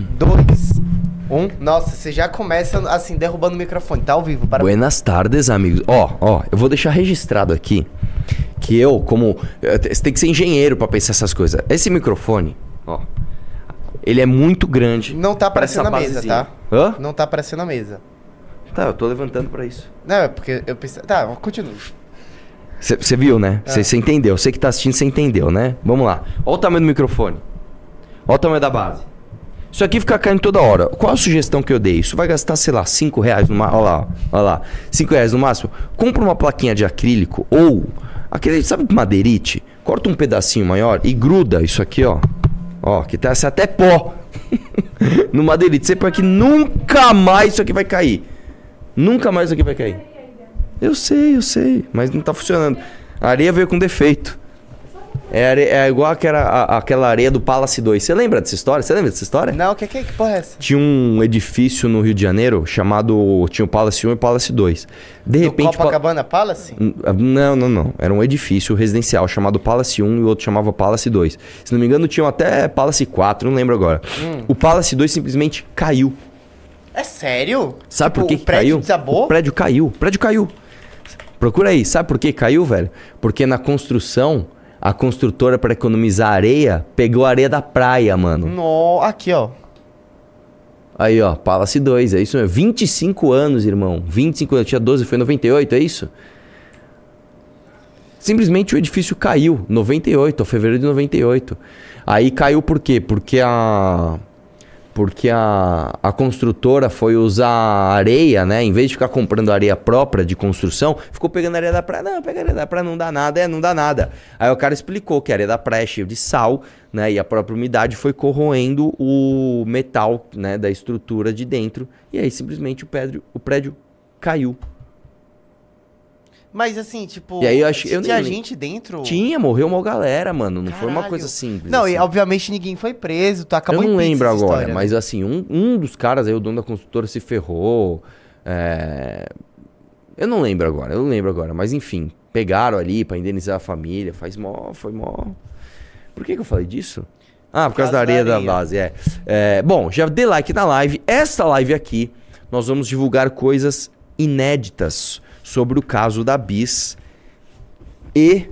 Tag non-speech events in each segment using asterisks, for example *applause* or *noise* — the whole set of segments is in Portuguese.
dois, um. Nossa, você já começa assim, derrubando o microfone. Tá ao vivo, para. Buenas tardes, amigos. Ó, ó, eu vou deixar registrado aqui que eu, como. eh, Você tem que ser engenheiro pra pensar essas coisas. Esse microfone, ó. Ele é muito grande. Não tá aparecendo na mesa, tá? Hã? Não tá aparecendo na mesa. Tá, eu tô levantando pra isso. Não, é porque eu pensei. Tá, continua. Você viu, né? É. Você entendeu. Você que tá assistindo, você entendeu, né? Vamos lá. Olha o tamanho do microfone. Olha o tamanho da base. Isso aqui fica caindo toda hora. Qual a sugestão que eu dei? Isso vai gastar, sei lá, 5 reais no máximo. Olha lá, olha lá. 5 reais no máximo. Compra uma plaquinha de acrílico ou aquele, sabe, madeirite? Corta um pedacinho maior e gruda isso aqui, ó. Ó, que tá até pó. *laughs* no madeirite. Você põe aqui, nunca mais isso aqui vai cair. Nunca mais isso aqui vai cair. Eu sei, eu sei, mas não tá funcionando. A areia veio com defeito. É, are- é igual aquela, a- aquela areia do Palace 2. Você lembra dessa história? Você lembra dessa história? Não, o que, que, que porra é essa? Tinha um edifício no Rio de Janeiro chamado. Tinha o Palace 1 e o Palace 2. De Do repente. o Pa- Copacabana Palace? N- Não, não, não. Era um edifício residencial chamado Palace 1 e o outro chamava Palace 2. Se não me engano, tinham até Palace 4, não lembro agora. Hum. O Palace 2 simplesmente caiu. É sério? Sabe Tipo, por que, o que prédio caiu? desabou? O prédio caiu. O prédio caiu. Procura aí. Sabe por que caiu, velho? Porque na construção, a construtora, para economizar areia, pegou a areia da praia, mano. No... Aqui, ó. Aí, ó, Palace 2, é isso mesmo. 25 anos, irmão. 25 anos. Eu tinha 12, foi em 98, é isso? Simplesmente o edifício caiu. 98, fevereiro de 98. Aí caiu por quê? Porque a. Porque a, a construtora foi usar areia, né? Em vez de ficar comprando areia própria de construção, ficou pegando areia da praia. Não, pega areia da praia, não dá nada, é, não dá nada. Aí o cara explicou que a areia da praia é cheia de sal, né? E a própria umidade foi corroendo o metal, né? Da estrutura de dentro. E aí simplesmente o prédio, o prédio caiu. Mas assim, tipo. E aí eu acho- eu tinha nem- gente dentro? Tinha, morreu uma galera, mano. Não foi uma Caralho. coisa simples. Não, assim. e obviamente ninguém foi preso. Tu acabou eu não lembro essa agora, história, né? mas assim, um, um dos caras aí, o dono da construtora, se ferrou. é, Eu não lembro agora, eu não lembro agora. Mas enfim, pegaram ali pra indenizar a família. Faz mó, foi mó. Por que, que eu falei disso? Ah, por, causa, da areia da, base, é. É, Bom, já dê like na live. Esta live aqui, nós vamos divulgar coisas inéditas sobre o caso da Bis e,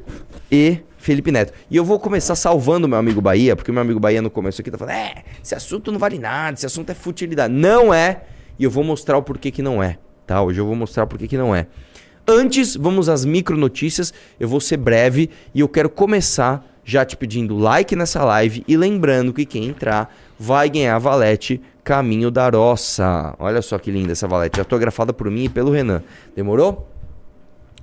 e Felipe Neto. E eu vou começar salvando meu amigo Bahia, porque meu amigo Bahia no começo aqui tá falando: é, esse assunto não vale nada, esse assunto é futilidade. Não é, e eu vou mostrar o porquê que não é, tá? Hoje eu vou mostrar o porquê que não é. Antes, vamos às micro notícias. Eu vou ser breve e eu quero começar já te pedindo like nessa live e lembrando que quem entrar vai ganhar a valete Caminho da Roça. Olha só que linda essa valete, autografada por mim e pelo Renan. Demorou?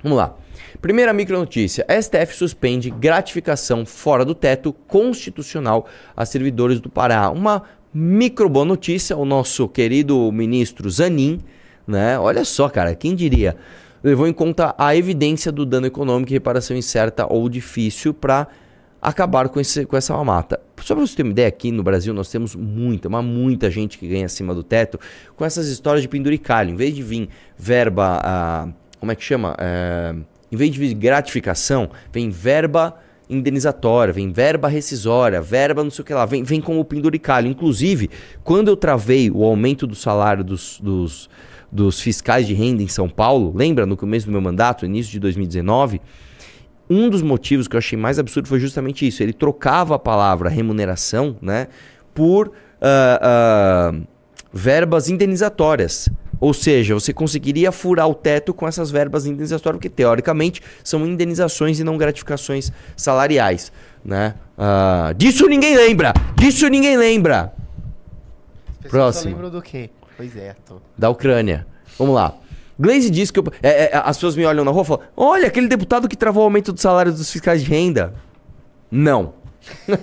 Vamos lá. Primeira micronotícia. STF suspende gratificação fora do teto constitucional a servidores do Pará. Uma micro boa notícia. O nosso querido ministro Zanin, né? Olha só, cara, quem diria? Levou em conta a evidência do dano econômico e reparação incerta ou difícil para acabar com, esse, com essa mamata. Só para você ter uma ideia, aqui no Brasil nós temos muita, mas muita gente que ganha acima do teto com essas histórias de penduricalho. Em vez de vir verba, ah, como é que chama? É, em vez de vir gratificação, vem verba indenizatória, vem verba rescisória, verba não sei o que lá, vem, vem como penduricalho. Inclusive, quando eu travei o aumento do salário dos, dos, dos fiscais de renda em São Paulo, lembra no começo do meu mandato, início de 2019, um dos motivos que eu achei mais absurdo foi justamente isso. Ele trocava a palavra remuneração, né, por ah, ah, verbas indenizatórias. Ou seja, você conseguiria furar o teto com essas verbas indenizatórias, porque teoricamente são indenizações e não gratificações salariais, né? Ah, disso ninguém lembra. Disso ninguém lembra. Próximo. Só lembram do quê? Pois é, tô. Da Ucrânia. Vamos lá. Glaze diz que eu- é, é, as pessoas me olham na rua e falam: Olha, aquele deputado que travou o aumento do salário dos fiscais de renda. Não. *laughs*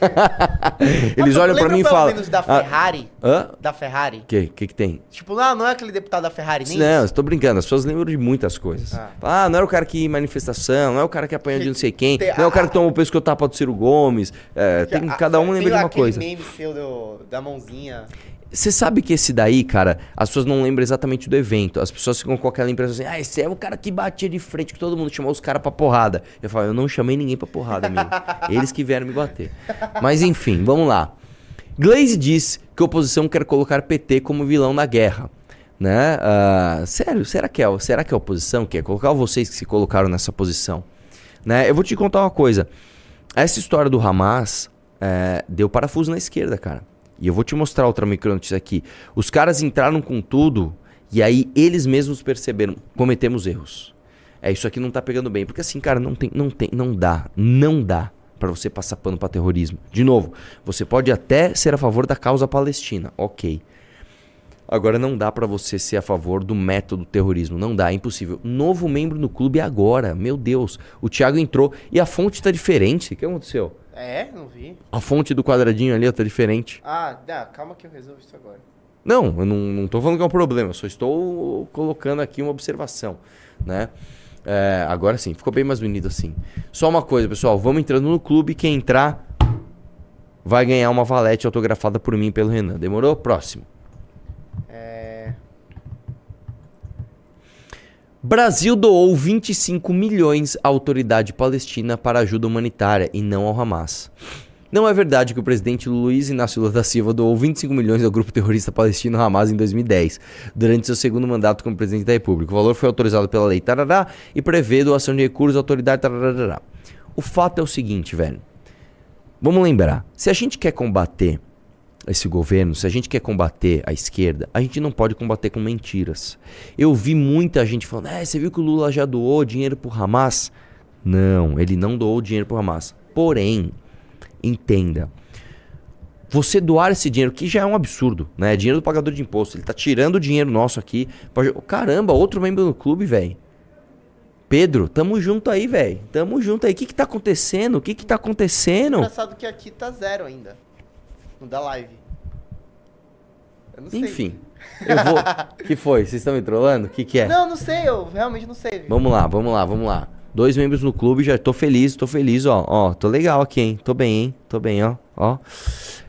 Eles olham pra lembra mim e falam. menos da "Ah, Ferrari? Hã? Da Ferrari? O que, que que tem? Tipo, não, não é aquele deputado da Ferrari, nem Não, estou brincando. As pessoas lembram de muitas coisas. Ah. Ah, não era o cara que ia em manifestação, não é o cara que apanhou de não sei *laughs* quem, Tem- não é o cara que tomou o pescoço tapa do Ciro Gomes. É, tem, cada um lembra de uma aquele coisa. meme seu do- da mãozinha. Você sabe que esse daí, cara, as pessoas não lembram exatamente do evento. As pessoas ficam com aquela impressão assim: ah, esse é o cara que batia de frente, que todo mundo chamou os caras pra porrada. Eu falo, eu não chamei ninguém pra porrada, amigo. Eles que vieram me bater. Mas enfim, vamos lá. Glaze diz que a oposição quer colocar PT como vilão na guerra. Né? Ah, sério, será que, é, será que é a oposição quer colocar vocês que se colocaram nessa posição? Né? Eu vou te contar uma coisa. Essa história do Hamas é, deu parafuso na esquerda, cara. E eu vou te mostrar outra micronotícia aqui. Os caras entraram com tudo e aí eles mesmos perceberam, cometemos erros. É, isso aqui não tá pegando bem. Porque assim, cara, não tem, não tem, não dá, não dá para você passar pano para terrorismo. De novo, você pode até ser a favor da causa palestina, ok. Agora não dá para você ser a favor do método terrorismo, não dá, é impossível. Novo membro no clube agora, meu Deus. O Thiago entrou e a fonte tá diferente. O que aconteceu? É, não vi. A fonte do quadradinho ali tá diferente. Ah, dá, calma que eu resolvo isso agora. Não, eu não, não tô falando que é um problema, eu só estou colocando aqui uma observação, né? É, agora sim, ficou bem mais bonito assim. Só uma coisa, pessoal, vamos entrando no clube, quem entrar vai ganhar uma valete autografada por mim e pelo Renan. Demorou? Próximo. É. Brasil doou 25 milhões à autoridade palestina para ajuda humanitária e não ao Hamas. Não é verdade que o presidente Luiz Inácio Lula da Silva doou 25 milhões ao grupo terrorista palestino Hamas em 2010, durante seu segundo mandato como presidente da República. O valor foi autorizado pela lei tarará e prevê doação de recursos à autoridade tarará. O fato é o seguinte, velho. Vamos lembrar, se a gente quer combater esse governo, se a gente quer combater a esquerda, a gente não pode combater com mentiras. Eu vi muita gente falando: "É, você viu que o Lula já doou dinheiro pro Hamas?" Não, ele não doou dinheiro pro Hamas. Porém, entenda. Você doar esse dinheiro, que já é um absurdo, né? É dinheiro do pagador de imposto. Ele tá tirando o dinheiro nosso aqui. Pra... Caramba, outro membro do clube, velho. Pedro, tamo junto aí, velho. Tamo junto aí. O que que tá acontecendo? O que que tá acontecendo? Engraçado que aqui tá zero ainda. No da live. Eu não sei. Enfim, eu vou. *laughs* que foi? Vocês estão me trolando? O que que é? Não, não sei, eu realmente não sei. Vamos lá, vamos lá, vamos lá. Dois membros no clube, já tô feliz, tô feliz, ó. Ó, tô legal aqui, hein? Tô bem, hein? Tô bem, ó. Ó.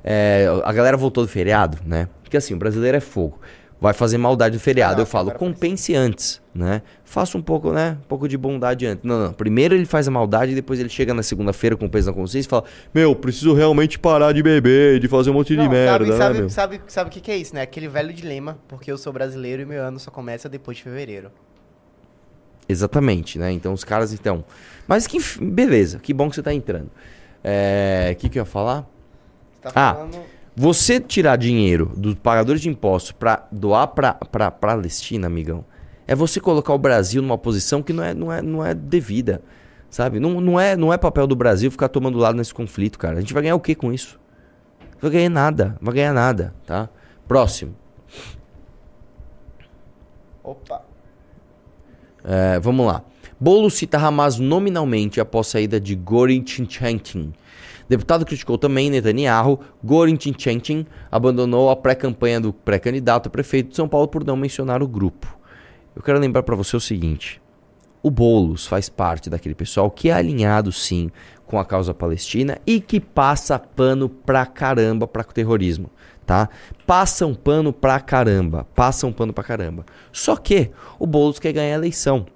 É, a galera voltou do feriado, né? Porque assim, o brasileiro é fogo. Vai fazer maldade no feriado. Ah, Eu falo, compense antes, né? Faça um pouco, né? Um pouco de bondade antes. Não, não. Primeiro ele faz a maldade e depois ele chega na segunda-feira com o peso na consciência e fala: Meu, preciso realmente parar de beber, de fazer um monte de Não, merda, sabe, né, sabe, meu? sabe, sabe o que, que é isso, né? Aquele velho dilema, porque eu sou brasileiro e meu ano só começa depois de fevereiro. Exatamente, né? Então os caras, então. Mas que beleza, que bom que você tá entrando. É. O que, que eu ia falar? Você tá Ah. falando. Você tirar dinheiro dos pagadores de impostos pra doar pra, pra Palestina, amigão, é você colocar o Brasil numa posição que não é, não é, não é devida. Sabe? Não, não, é, não é papel do Brasil ficar tomando lado nesse conflito, cara. A gente vai ganhar o que com isso? Não vai ganhar nada. Não vai ganhar nada, tá? Próximo. Opa. É, vamos lá. Bolo cita Hamas nominalmente após saída de Gorin Chinchantin. Deputado criticou também Netanyahu. Gorin Chinchantin abandonou a pré-campanha do pré-candidato a prefeito de São Paulo por não mencionar o grupo. Eu quero lembrar para você o seguinte: o Boulos faz parte daquele pessoal que é alinhado sim com a causa palestina e que passa pano pra caramba pra terrorismo, tá? Passa um pano pra caramba, passa um pano pra caramba. Só que o Boulos quer ganhar a eleição.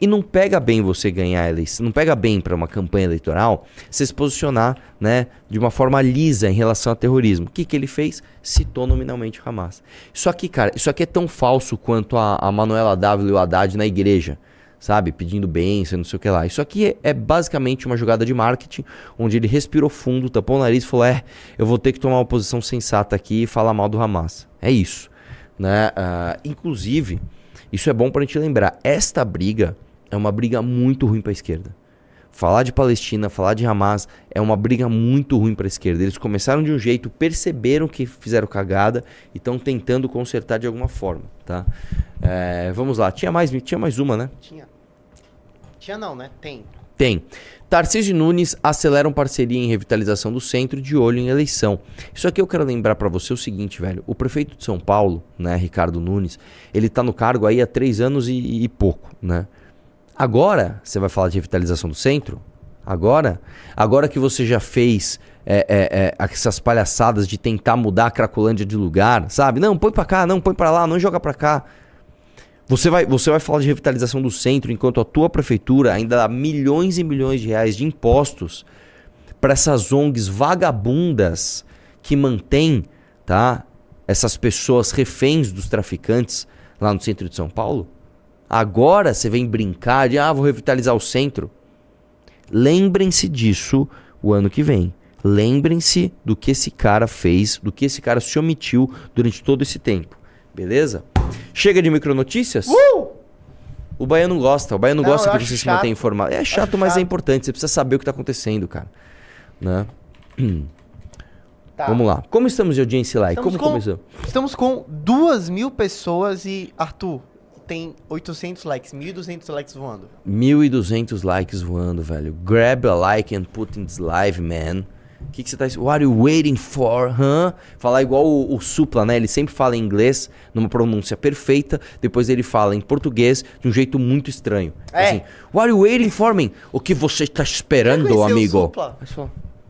E não pega bem você ganhar a eleição, não pega bem para uma campanha eleitoral você se posicionar, né, de uma forma lisa em relação ao terrorismo. O que, que ele fez? Citou nominalmente o Hamas. Isso aqui, cara, isso aqui é tão falso quanto a, a Manuela W. Haddad na igreja, sabe? Pedindo bênção, não sei o que lá. Isso aqui é, é basicamente uma jogada de marketing, onde ele respirou fundo, tapou o nariz e falou: é, eu vou ter que tomar uma posição sensata aqui e falar mal do Hamas. É isso. Né? Ah, inclusive, isso é bom pra gente lembrar. Esta briga é uma briga muito ruim pra esquerda. Falar de Palestina, falar de Hamas é uma briga muito ruim para a esquerda. Eles começaram de um jeito, perceberam que fizeram cagada e estão tentando consertar de alguma forma, tá? É, vamos lá, tinha mais, tinha mais uma, né? Tinha. Tinha não, né? Tem. Tem. Tarcísio Nunes aceleram parceria em revitalização do centro de olho em eleição. Isso aqui eu quero lembrar pra você o seguinte, velho. O prefeito de São Paulo, né, Ricardo Nunes, ele tá no cargo aí há três anos e, e pouco, né? Agora, você vai falar de revitalização do centro? Agora? Agora que você já fez é, é, é, essas palhaçadas de tentar mudar a Cracolândia de lugar, sabe? Não, põe pra cá, não, põe pra lá, não joga pra cá. Você vai, você vai falar de revitalização do centro enquanto a tua prefeitura ainda dá milhões e milhões de reais de impostos para essas ONGs vagabundas que mantém, tá? Essas pessoas reféns dos traficantes lá no centro de São Paulo? Agora você vem brincar de, ah, vou revitalizar o centro. Lembrem-se disso o ano que vem. Lembrem-se do que esse cara fez, do que esse cara se omitiu durante todo esse tempo. Beleza? Chega de micronotícias? Uh! O baiano gosta, o baiano Não, gosta que você se chato. mantenha informado. É chato, Acho mas é chato. importante. Você precisa saber o que está acontecendo, cara. Né? Tá. Vamos lá. Como estamos de audiência lá? E Estamos como com- começou? Estamos com duas mil pessoas e, Arthur, tem 800 likes, 1.200 likes voando. 1.200 likes voando, velho. Grab a like and put in this live, man. O que, que você tá... What are you waiting for, huh? Falar igual o, o Supla, né? Ele sempre fala em inglês, numa pronúncia perfeita. Depois ele fala em português de um jeito muito estranho. É. Assim, What are you waiting for, man? O que você está esperando, conheceu o amigo? Supla?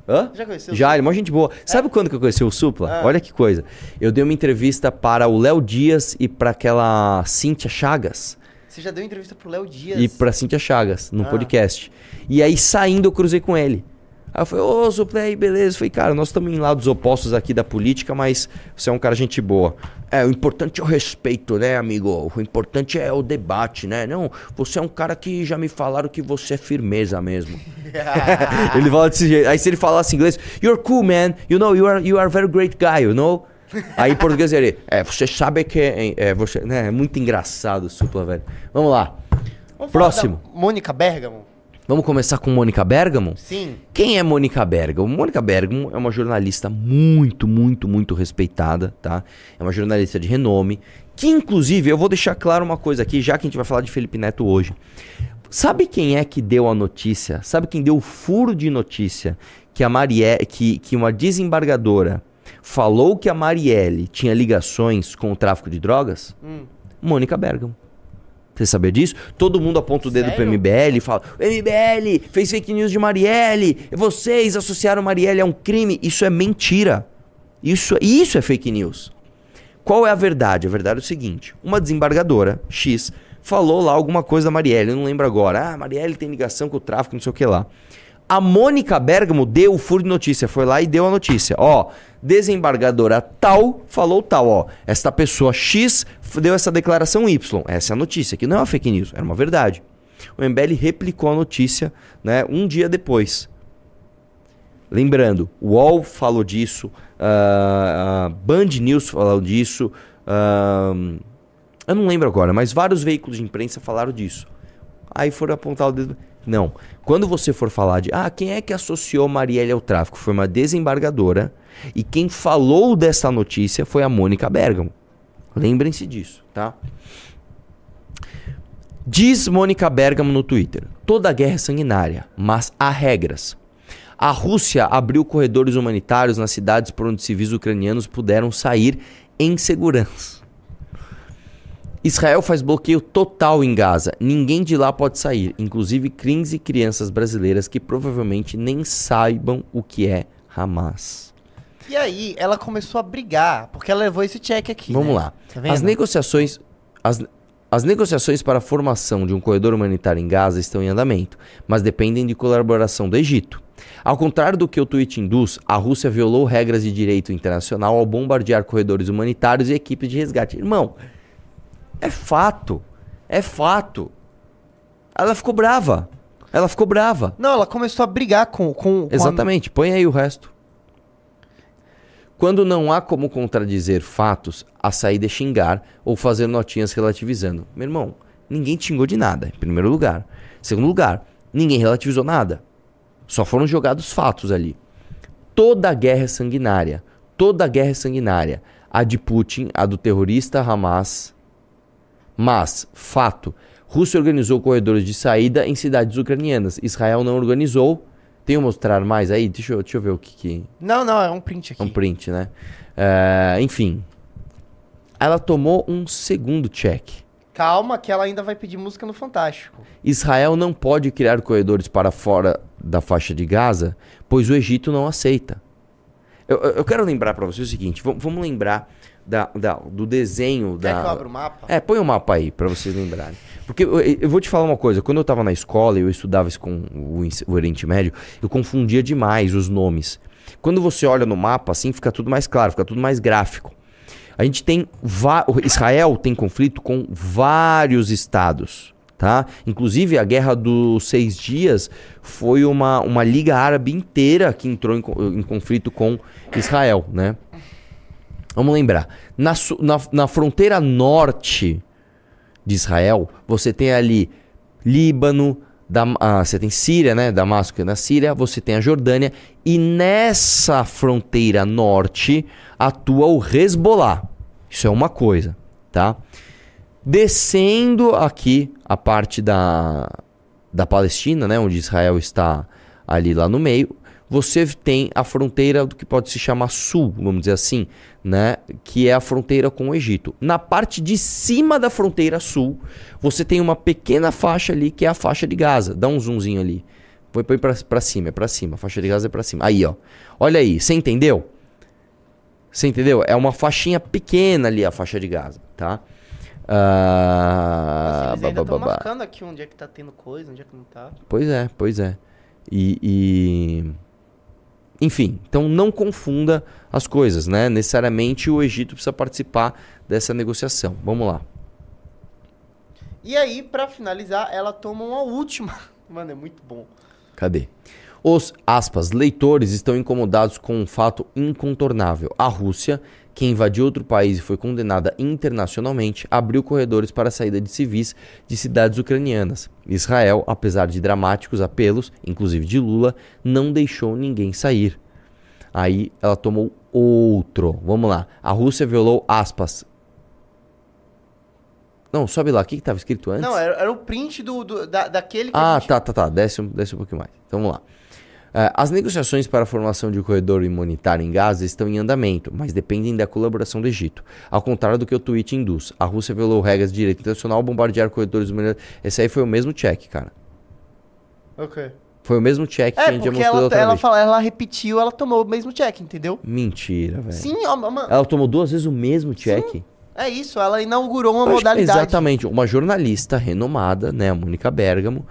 Hã? Já conheceu o Já, ele é uma gente boa. Sabe quando que eu conheci o Supla? Ah. Olha que coisa. Eu dei uma entrevista para o Léo Dias e para aquela Cíntia Chagas. Você já deu entrevista pro Léo Dias. E pra Cintia Chagas, num Ah. podcast. E aí, saindo, eu cruzei com ele. Aí eu falei, ô, Supla, aí, beleza. Eu falei, cara, nós estamos em lados opostos aqui da política, mas você é um cara gente boa. É, o importante é o respeito, né, amigo? O importante é o debate, né? Não, você é um cara que já me falaram que você é firmeza mesmo. *laughs* ele fala desse jeito. Aí se ele falasse inglês, you're cool, man. You know, you are, you are a very great guy, you know? Aí em português ele, é, você sabe que é, é, você, né, é muito engraçado o Supla, velho. Vamos lá. Vamos Próximo. Mônica Bergamo? Vamos começar com Mônica Bergamo? Sim. Quem é Mônica Bergamo? Mônica Bergamo é uma jornalista muito, muito, muito respeitada, tá? É uma jornalista de renome, que inclusive, eu vou deixar claro uma coisa aqui, já que a gente vai falar de Felipe Neto hoje. Sabe quem é que deu a notícia? Sabe quem deu o furo de notícia que a Marielle, que, que uma desembargadora falou que a Marielle tinha ligações com o tráfico de drogas? Hum. Mônica Bergamo. Você sabia disso? Todo mundo aponta o dedo pro Sério? MBL e fala: o MBL fez fake news de Marielle, vocês associaram Marielle a um crime. Isso é mentira. Isso, isso é fake news. Qual é a verdade? A verdade é o seguinte: uma desembargadora, X, falou lá alguma coisa da Marielle, eu não lembro agora. Ah, Marielle tem ligação com o tráfico, não sei o que lá. A Mônica Bergamo deu o furo de notícia, foi lá e deu a notícia. Ó, desembargadora tal falou tal, ó. Esta pessoa X deu essa declaração Y. Essa é a notícia, que não é uma fake news, era uma verdade. O MBL replicou a notícia, né, um dia depois. Lembrando, o UOL falou disso, ah, a Band News falou disso, ah, eu não lembro agora, mas vários veículos de imprensa falaram disso. Aí foram apontar o dedo. Não. Quando você for falar de, ah, quem é que associou Marielle ao tráfico? Foi uma desembargadora. E quem falou dessa notícia foi a Mônica Bergamo. Lembrem-se disso, tá? Diz Mônica Bergamo no Twitter: toda guerra é sanguinária, mas há regras. A Rússia abriu corredores humanitários nas cidades por onde civis ucranianos puderam sair em segurança. Israel faz bloqueio total em Gaza. Ninguém de lá pode sair, inclusive 15 crianças brasileiras que provavelmente nem saibam o que é Hamas. E aí, ela começou a brigar, porque ela levou esse check aqui. Vamos né? lá. Tá? As negociações as, as negociações para a formação de um corredor humanitário em Gaza estão em andamento, mas dependem de colaboração do Egito. Ao contrário do que o tweet induz, a Rússia violou regras de direito internacional ao bombardear corredores humanitários e equipes de resgate. Irmão, é fato. É fato. Ela ficou brava. Ela ficou brava. Não, ela começou a brigar com, com, com a- Exatamente, põe aí o resto. Quando não há como contradizer fatos, a saída é xingar ou fazer notinhas relativizando. Meu irmão, ninguém xingou de nada, em primeiro lugar. Segundo lugar, ninguém relativizou nada. Só foram jogados fatos ali. Toda guerra é sanguinária. Toda guerra é sanguinária. A de Putin, a do terrorista Hamas. Mas, fato, Rússia organizou corredores de saída em cidades ucranianas. Israel não organizou. Tem o mostrar mais aí? Deixa eu, deixa eu ver o que, que Não, não, é um print aqui. é um print, né? É, enfim. Ela tomou um segundo check. Calma, que ela ainda vai pedir música no Fantástico. Israel não pode criar corredores para fora da faixa de Gaza, pois o Egito não aceita. Eu, eu- quero lembrar para você o seguinte: vamos lembrar da, da- do desenho Quer da. que eu abra o mapa? É, põe o mapa aí pra vocês lembrarem. Porque eu, eu vou te falar uma coisa, quando eu tava na escola e eu estudava isso com o, o Oriente Médio, eu confundia demais os nomes. Quando você olha no mapa, assim, fica tudo mais claro, fica tudo mais gráfico. A gente tem. Israel tem conflito com vários estados. Tá? Inclusive, a Guerra dos Seis Dias foi uma, uma liga árabe inteira que entrou em, em conflito com Israel. Né? Vamos lembrar. Na, na, na fronteira norte de Israel, você tem ali Líbano, Dam ah, você tem Síria, né? Damasco é na Síria, você tem a Jordânia e nessa fronteira norte atua o Hezbollah. Isso é uma coisa, tá? Descendo aqui a parte da, da Palestina, né, onde Israel está ali lá no meio, você tem a fronteira do que pode se chamar sul, vamos dizer assim, né, que é a fronteira com o Egito. Na parte de cima da fronteira sul, você tem uma pequena faixa ali que é a faixa de Gaza. Dá um zoomzinho ali. Põe, põe pra, pra cima, é pra cima. A faixa de Gaza é pra cima. Aí, ó. Olha aí, você entendeu? Você entendeu? É uma faixinha pequena ali a faixa de Gaza, tá? Ah, Eles ainda ba. marcando aqui onde é que tá tendo coisa, onde é que não tá. Pois é, pois é. E, e- Enfim, então não confunda as coisas, né? Necessariamente o Egito precisa participar dessa negociação. Vamos lá. E aí, pra finalizar, ela toma uma última. *laughs* Mano, é muito bom. Cadê? Os, aspas, leitores estão incomodados com um fato incontornável. A Rússia, que invadiu outro país e foi condenada internacionalmente, abriu corredores para a saída de civis de cidades ucranianas. Israel, apesar de dramáticos apelos, inclusive de Lula, não deixou ninguém sair. Aí ela tomou outro. Vamos lá. A Rússia violou, aspas. Não, sobe lá. O que estava escrito antes? Não, era, era o print do, do- da, daquele que Ah, gente... tá, tá, tá. Desce, um- desce um pouquinho mais. Então vamos lá. É, as negociações para a formação de um corredor humanitário em Gaza estão em andamento, mas dependem da colaboração do Egito. Ao contrário do que o tweet induz. A Rússia violou regras de direito internacional ao bombardear corredores humanitários. Esse aí foi o mesmo check, cara. Ok. Foi o mesmo check que a É, gente porque mostrou ela, ela, fala, ela repetiu, ela tomou o mesmo check, entendeu? Mentira, velho. Sim, ó, mano. Ela tomou duas vezes o mesmo check? É isso, ela inaugurou uma Eu modalidade. Exatamente, uma jornalista renomada, né, a Mônica Bergamo,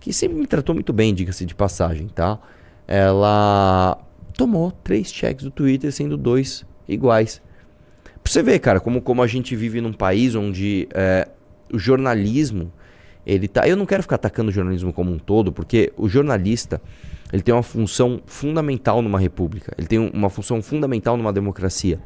que sempre me tratou muito bem, diga-se de passagem, tá? Ela tomou três cheques do Twitter, sendo dois iguais. Pra você ver, cara, como, como a gente vive num país onde é, o jornalismo, ele tá... Eu não quero ficar atacando o jornalismo como um todo, porque o jornalista, ele tem uma função fundamental numa república. Ele tem um- uma função fundamental numa democracia.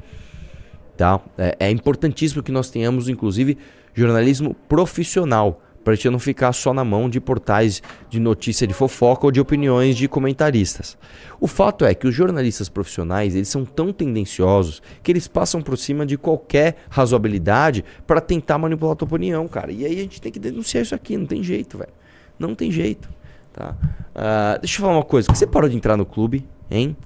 Tá? É, é importantíssimo que nós tenhamos, inclusive, jornalismo profissional, para gente não ficar só na mão de portais de notícia de fofoca ou de opiniões de comentaristas. O fato é que os jornalistas profissionais eles são tão tendenciosos que eles passam por cima de qualquer razoabilidade para tentar manipular a tua opinião, cara. E aí a gente tem que denunciar isso aqui, não tem jeito, velho. Não tem jeito. Tá? Ah, deixa eu falar uma coisa. Você parou de entrar no clube, hein?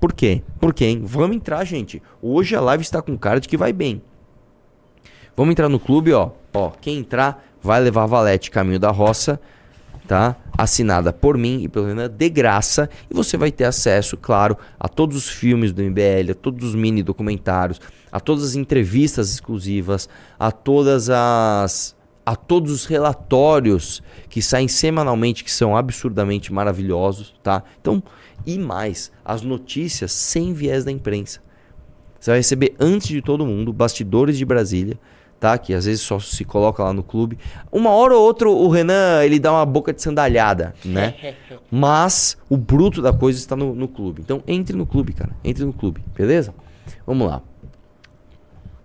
Por quê? Por quê, hein? Vamos entrar, gente. Hoje a live está com cara de que vai bem. Vamos entrar no clube, ó. Ó, quem entrar vai levar Valete Caminho da Roça, tá? Assinada por mim e pelo Renan de graça. E você vai ter acesso, claro, a todos os filmes do MBL, a todos os mini documentários, a todas as entrevistas exclusivas, a todas as a todos os relatórios que saem semanalmente que são absurdamente maravilhosos, tá? Então, e mais, as notícias sem viés da imprensa. Você vai receber antes de todo mundo bastidores de Brasília, tá? Que às vezes só se coloca lá no clube. Uma hora ou outra o Renan ele dá uma boca de sandalhada, né? *laughs* Mas o bruto da coisa está no, no clube. Então entre no clube, cara. Entre no clube, beleza? Vamos lá.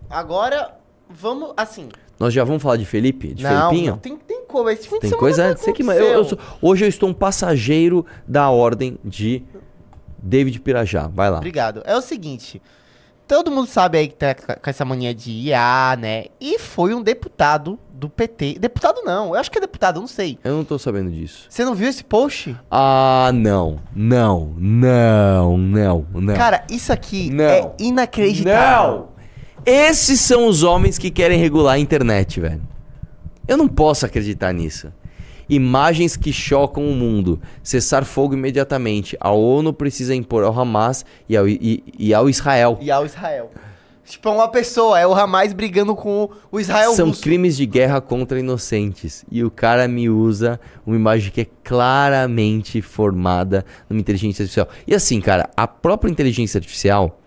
Agora, vamos, assim... Nós já vamos falar de Felipe, de não, Felipinho? não tem, tem como. Esse fim de Tem semana coisa. Sei que, eu, eu sou- hoje eu estou um passageiro da ordem de David Pirajá. Vai lá. Obrigado. É o seguinte, todo mundo sabe aí que tá com essa mania de IA, né? E foi um deputado do PT. Deputado não, eu acho que é deputado, eu não sei. Eu não tô sabendo disso. Você não viu esse post? Ah, não. Não. Não. Não. Não. Cara, isso aqui Não. é inacreditável. Não! Esses são os homens que querem regular a internet, velho. Eu não posso acreditar nisso. Imagens que chocam o mundo. Cessar fogo imediatamente. A ONU precisa impor ao Hamas e ao, e, e ao Israel. E ao Israel. Tipo, é uma pessoa, é o Hamas brigando com o Israel São russo. crimes de guerra contra inocentes. E o cara me usa uma imagem que é claramente formada numa inteligência artificial. E assim, cara, a própria inteligência artificial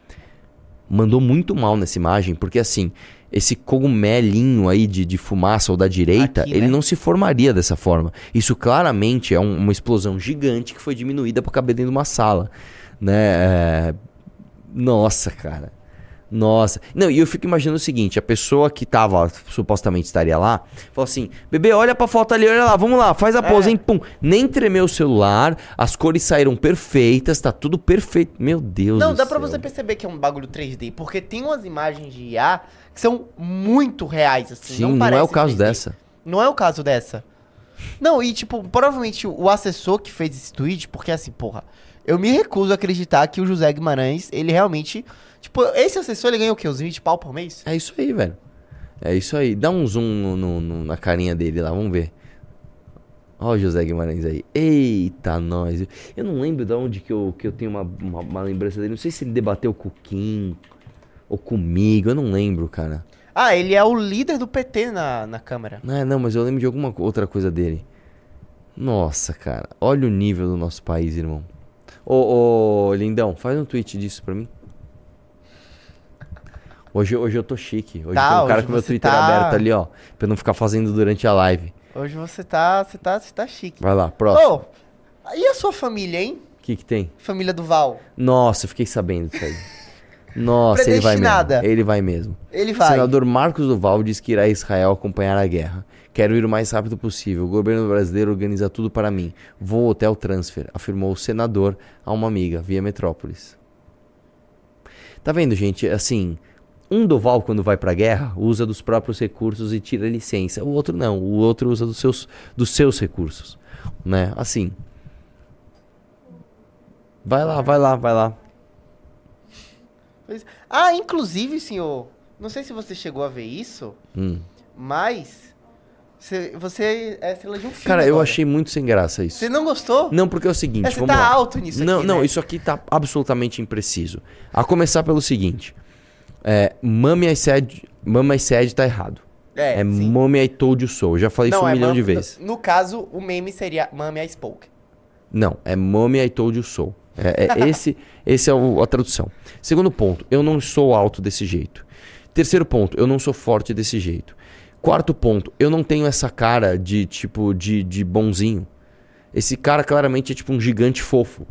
mandou muito mal nessa imagem, porque assim, esse cogumelinho aí de, de fumaça ou da direita, Aqui, ele né? não se formaria dessa forma. Isso claramente é um- uma explosão gigante que foi diminuída para caber dentro de uma sala. Né? É, Nossa, cara. Nossa. Não, e eu fico imaginando o seguinte: a pessoa que tava, supostamente estaria lá, falou assim: bebê, olha pra foto ali, olha lá, vamos lá, faz a pose, É. hein? Pum. Nem tremeu o celular, as cores saíram perfeitas, tá tudo perfeito. Meu Deus Não, dá pra céu. você perceber que é um bagulho 3D, porque tem umas imagens de IA que são muito reais, assim. Sim, não, é parece o caso 3D. dessa. Não é o caso dessa. Não, e tipo, provavelmente o assessor que fez esse tweet, porque assim, porra, eu me recuso a acreditar que o José Guimarães, ele realmente. Tipo, esse assessor ele ganha o quê? Uns 20 pau por mês? É isso aí, velho. É isso aí. Dá um zoom no- no- no- na carinha dele lá, vamos ver. Ó o José Guimarães aí. Eita, nós. Eu não lembro de onde que eu, que eu tenho uma, uma, uma lembrança dele. Não sei se ele debateu com o Kim ou comigo. Eu não lembro, cara. Ah, ele é o líder do PT na, na Câmara. Não, é, não, mas eu lembro de alguma outra coisa dele. Nossa, cara. Olha o nível do nosso país, irmão. Ô, ô, lindão, faz um tweet disso pra mim. Hoje, hoje eu tô chique. Hoje Tá, tem um cara com meu Twitter tá- aberto ali, ó. Pra eu não ficar fazendo durante a live. Hoje você tá. Você tá, você tá chique. Vai lá, próximo. Ô, e a sua família, hein? O que que tem? Família do Val. Nossa, eu fiquei sabendo disso aí. Nossa, ele vai mesmo. Ele vai mesmo. Ele vai. Senador Marcos Duval diz que irá a Israel acompanhar a guerra. Quero ir o mais rápido possível. O governo brasileiro organiza tudo para mim. Vou hotel transfer, afirmou o senador a uma amiga via Metrópolis. Tá vendo, gente? Assim, um Duval quando vai pra guerra usa dos próprios recursos e tira licença. O outro não. O outro usa dos seus, dos seus recursos, né? Assim. Vai lá, vai lá, vai lá. Ah, inclusive, senhor, não sei se você chegou a ver isso, Hum. mas você, você é estrela de um filme. Cara, eu agora. achei muito sem graça isso. Você não gostou? Não, porque é o seguinte, É, você tá lá. alto nisso não, aqui, não, né? isso aqui tá absolutamente impreciso. A começar pelo seguinte. É, Mami I said, Mama I said tá errado. É, É, sim. Mommy I told you so. Eu já falei isso um é milhão Mam- de vezes. No, no caso, o meme seria Mami I Spoke. Não, é Mommy I told you so. É, é *laughs* esse, esse é o- a tradução. Segundo ponto, eu não sou alto desse jeito. Terceiro ponto, eu não sou forte desse jeito. Quarto ponto, eu não tenho essa cara de tipo de, de bonzinho. Esse cara claramente é tipo um gigante fofo.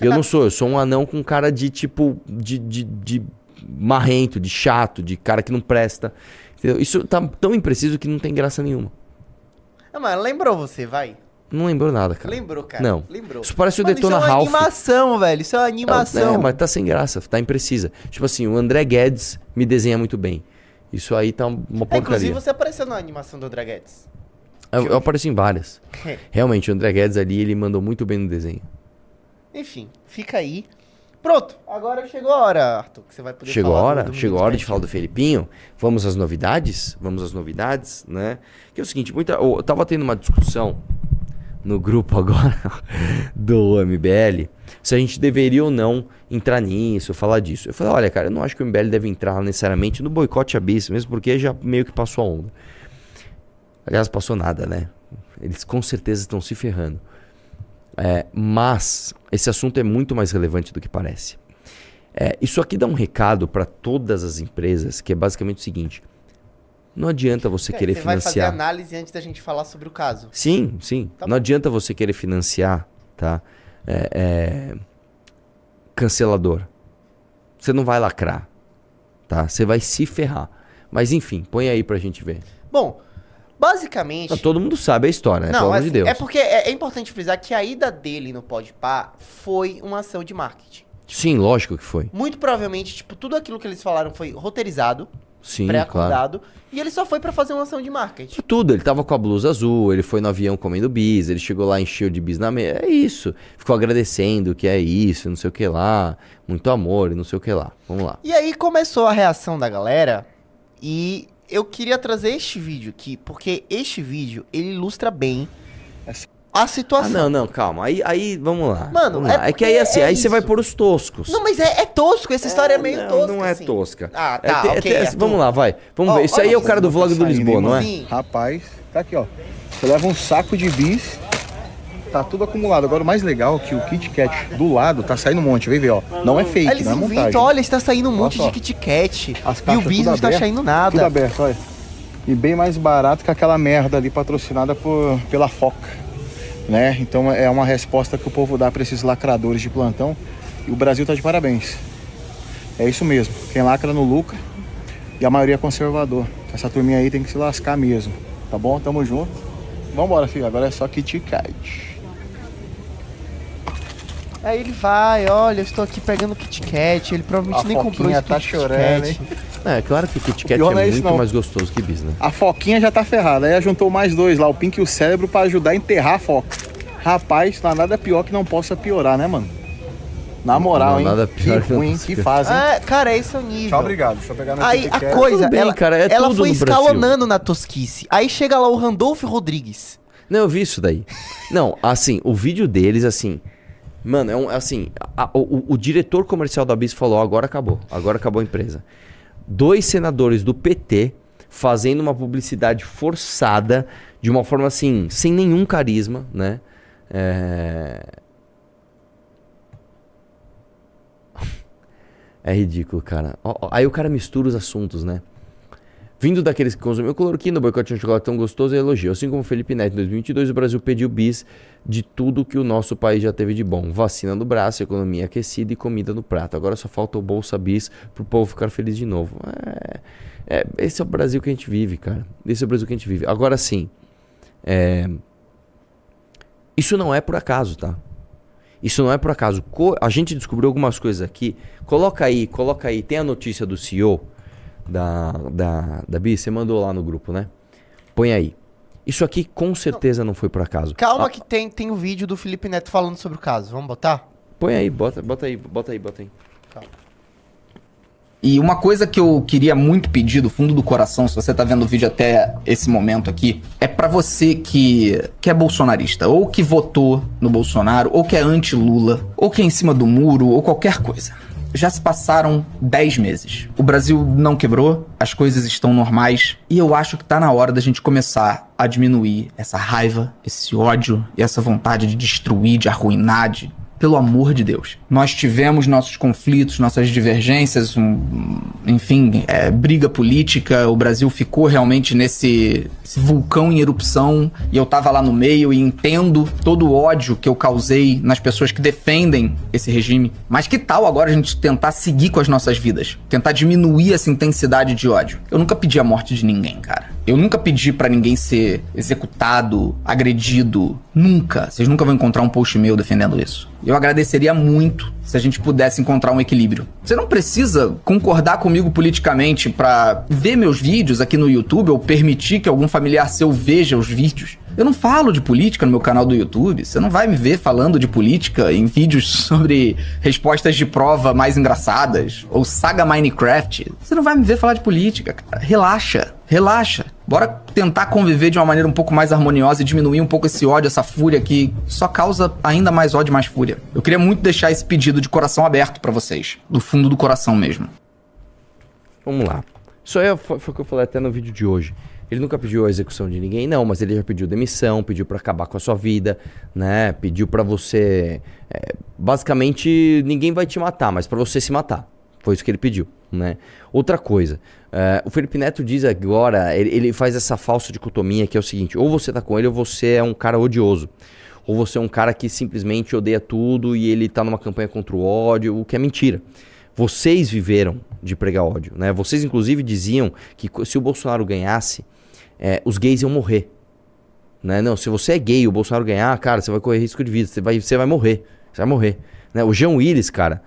Eu não sou, eu sou um anão com cara de tipo de, de, de marrento, de chato, de cara que não presta. Entendeu? Isso tá tão impreciso que não tem graça nenhuma. Ah, mas lembrou você, vai? Não lembrou nada, cara. Lembrou, cara. Não. Lembrou. Isso parece o Mano, Detona isso é uma Ralph. animação, velho. Isso é uma animação. É, mas tá sem graça, tá imprecisa. Tipo assim, o André Guedes me desenha muito bem. Isso aí tá uma É, inclusive, porcaria. você apareceu na animação do André Guedes. Eu, eu apareço em várias. *laughs* Realmente, o André Guedes ali, ele mandou muito bem no desenho. Enfim, fica aí. Pronto, agora chegou a hora, Arthur, que você vai poder Chegou a falar hora? do- do Chegou a hora de falar do Felipinho? Vamos às novidades? Vamos às novidades, né? Que é o seguinte, muita, eu tava tendo uma discussão no grupo *laughs* agora do MBL se a gente deveria ou não entrar nisso, falar disso. Eu falei, olha, cara, eu não acho que o MBL deve entrar necessariamente no boicote a bis, mesmo porque já meio que passou a onda. Aliás, passou nada, né? Eles com certeza estão se ferrando. É, mas esse assunto é muito mais relevante do que parece. É, isso aqui dá um recado para todas as empresas, que é basicamente o seguinte: não adianta você É, querer você vai fazer financiar. análise antes da gente falar sobre o caso. Sim, sim. Tá não adianta você querer financiar, tá? É, é, Cancelador. Você não vai lacrar, tá? Você vai se ferrar. Mas enfim, põe aí pra gente ver. Bom, basicamente... Não, todo mundo sabe a história, né? Pelo amor assim, de Deus. é porque é, é importante frisar que a ida dele no Podpah foi uma ação de marketing. Sim, lógico que foi. Muito provavelmente, tipo, tudo aquilo que eles falaram foi roteirizado, Sim, claro. pré-acordado, e ele só foi pra fazer uma ação de marketing. Tudo. Ele tava com a blusa azul, ele foi no avião comendo bis, ele chegou lá, encheu de bis na mesa. É isso. Ficou agradecendo que é isso, não sei o que lá. Muito amor e não sei o que lá. Vamos lá. E aí começou a reação da galera e eu queria trazer este vídeo aqui, porque este vídeo, ele ilustra bem a Ah, situação. não, não, calma. Aí, aí vamos lá. Mano, Vamos é lá. é, que porque aí assim, é aí você vai pôr os toscos. Não, mas é, é tosco, essa história é, meio não, tosca. Não é assim. tosca. Ah, É tá, te- é ok, te- Arthur. vamos lá, vai. Vamos Ó, ver. Isso aí é o cara do vlog do Lisboa, não é? Rapaz, tá aqui, ó. Você leva um saco de bis, tá tudo acumulado. Agora o mais legal é que o Kit Kat do lado tá saindo um monte, vem ver, ó. Não é fake, eles não é inventam, montagem. olha, está saindo um monte de. Kit Kat. As E o tudo não está saindo Tudo nada. aberto, olha. E bem mais barato que aquela merda ali patrocinada por, pela Foca. Né? Então é uma resposta que o povo dá para esses lacradores de plantão. E o Brasil tá de parabéns. É isso mesmo. Quem lacra no lucra. E a maioria é conservador. Essa turminha aí tem que se lascar mesmo. Tá bom? Tamo junto. Vambora, filho. Agora é só Kit Kat. Aí ele vai, olha, eu estou aqui pegando Kit Kat. Ele provavelmente A nem comprou esse tá Kit chorando, Kat. hein? É, claro que o Kit Kat não é é isso, muito não. mais gostoso que bis, né? A Foquinha já tá ferrada. Aí juntou mais dois lá, o Pink e o Cérebro, pra ajudar a enterrar a Foca. Rapaz, não há nada pior que não possa piorar, né, mano? Na moral, Não hein? nada pior que que não ruim, que piorar. fazem. Ah, cara, esse é o nível. Tchau, obrigado. Deixa eu pegar meu Aí Kit a coisa, bem, ela, cara, é ela tudo foi escalonando na tosquice. Aí chega lá o Randolph Rodrigues. Não, eu vi isso daí. Não, assim, o vídeo deles, assim. Mano, é um, assim. a- o, o diretor comercial da Bis falou: agora acabou. Agora acabou a empresa. Dois senadores do PT fazendo uma publicidade forçada, de uma forma assim, sem nenhum carisma, né? É. *laughs* É ridículo, cara. Aí o cara mistura os assuntos, né? Vindo daqueles que consumiam cloroquina, o boicote de chocolate tão gostoso é elogio. Assim como Felipe Neto em 2022, o Brasil pediu bis de tudo que o nosso país já teve de bom. Vacina no braço, economia aquecida e comida no prato. Agora só falta o Bolsa Bis pro povo ficar feliz de novo. É, é, esse é o Brasil que a gente vive, cara. Esse é o Brasil que a gente vive. Agora sim, é, isso não é por acaso, tá? Isso não é por acaso. Co- a gente descobriu algumas coisas aqui. Coloca aí, coloca aí. Tem a notícia do CEO da, da, da Bi? Você mandou lá no grupo, né? Põe aí. Isso aqui com certeza não foi por acaso. Calma Ah, que tem, tem o vídeo do Felipe Neto falando sobre o caso. Vamos botar? Põe aí, bota, bota aí, bota aí, bota aí. E uma coisa que eu queria muito pedir do fundo do coração, se você tá vendo o vídeo até esse momento aqui, é pra você que, que é bolsonarista, ou que votou no Bolsonaro, ou que é anti-Lula, ou que é em cima do muro, ou qualquer coisa. Já se passaram 10 meses. O Brasil não quebrou, as coisas estão normais, e eu acho que tá na hora da gente começar a diminuir essa raiva, esse ódio e essa vontade de destruir, de arruinar, de pelo amor de Deus. Nós tivemos nossos conflitos, nossas divergências, um- enfim, é, briga política. O Brasil ficou realmente nesse esse vulcão em erupção e eu tava lá no meio e entendo todo o ódio que eu causei nas pessoas que defendem esse regime. Mas que tal agora a gente tentar seguir com as nossas vidas? Tentar diminuir essa intensidade de ódio? Eu nunca pedi a morte de ninguém, cara. Eu nunca pedi pra ninguém ser executado, agredido. Nunca. Vocês nunca vão encontrar um post meu defendendo isso. Eu agradeceria muito se a gente pudesse encontrar um equilíbrio. Você não precisa concordar comigo politicamente pra ver meus vídeos aqui no YouTube ou permitir que algum familiar seu veja os vídeos. Eu não falo de política no meu canal do YouTube. Você não vai me ver falando de política em vídeos *laughs* sobre respostas de prova mais engraçadas ou saga Minecraft. Você não vai me ver falar de política, cara. Relaxa, relaxa. Bora tentar conviver de uma maneira um pouco mais harmoniosa e diminuir um pouco esse ódio, essa fúria que só causa ainda mais ódio e mais fúria. Eu queria muito deixar esse pedido de coração aberto pra vocês, do fundo do coração mesmo. Vamos lá. Isso aí foi, foi o que eu falei até no vídeo de hoje. Ele nunca pediu a execução de ninguém, não, mas ele já pediu demissão, pediu pra acabar com a sua vida, né? Pediu pra você. é, basicamente, ninguém vai te matar, mas pra você se matar. Foi isso que ele pediu, né? Outra coisa, é, o Felipe Neto diz agora, ele, ele faz essa falsa dicotomia que é o seguinte: ou você tá com ele ou você é um cara odioso. Ou você é um cara que simplesmente odeia tudo e ele tá numa campanha contra o ódio, o que é mentira. Vocês viveram de pregar ódio, né? Vocês inclusive diziam que se o Bolsonaro ganhasse, é, os gays iam morrer. Né? Não, se você é gay o Bolsonaro ganhar, cara, você vai correr risco de vida, você vai, você vai morrer. Você vai morrer. Né? O Jean Willis, cara,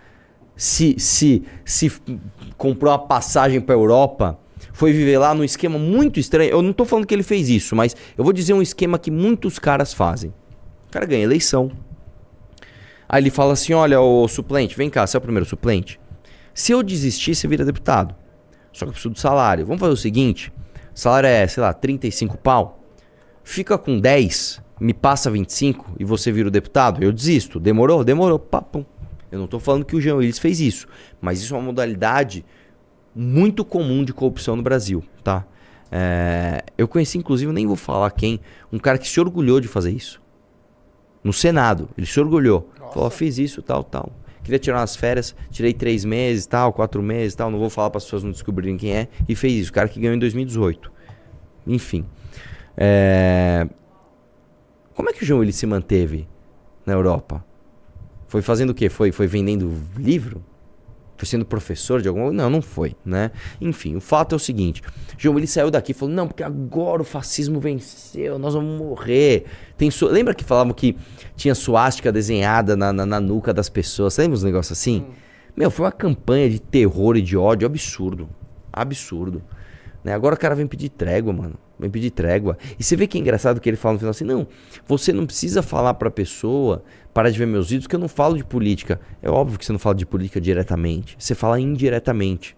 se, se, se comprou uma passagem pra Europa, foi viver lá num esquema muito estranho. Eu não tô falando que ele fez isso, mas eu vou dizer um esquema que muitos caras fazem. O cara ganha eleição. Aí ele fala assim: olha, o suplente, vem cá, você é o primeiro suplente. Se eu desistir, você vira deputado. Só que eu preciso do salário. Vamos fazer o seguinte: o salário é, sei lá, 35 pau. Fica com 10 me passa 25 e você vira o deputado, eu desisto. Demorou? Demorou. Pum. Eu não estou falando que o Jean Willis fez isso, mas isso é uma modalidade muito comum de corrupção no Brasil, tá? É, eu conheci, inclusive, nem vou falar quem, um cara que se orgulhou de fazer isso. No Senado, ele se orgulhou. Nossa. Falou, fiz isso, tal, tal. Queria tirar umas férias, tirei três meses, tal, quatro meses, tal. Não vou falar para as pessoas não descobrirem quem é. E fez isso. O cara que ganhou em 2018. Enfim. É... Como é que o João ele se manteve na Europa? Foi fazendo o quê? Foi, foi vendendo livro? Foi sendo professor de alguma Não, não foi, né? Enfim, o fato é o seguinte: João ele saiu daqui e falou: não, porque agora o fascismo venceu, nós vamos morrer. Tem su... Lembra que falavam que tinha suástica desenhada na, na, na nuca das pessoas? Lembra uns negócios assim? Hum. Meu, foi uma campanha de terror e de ódio absurdo. Absurdo. Né? Agora o cara vem pedir trégua, mano. Vem pedir trégua. E você vê que é engraçado que ele fala no final assim: não, você não precisa falar pra pessoa para de ver meus vídeos, que eu não falo de política. É óbvio que você não fala de política diretamente, você fala indiretamente.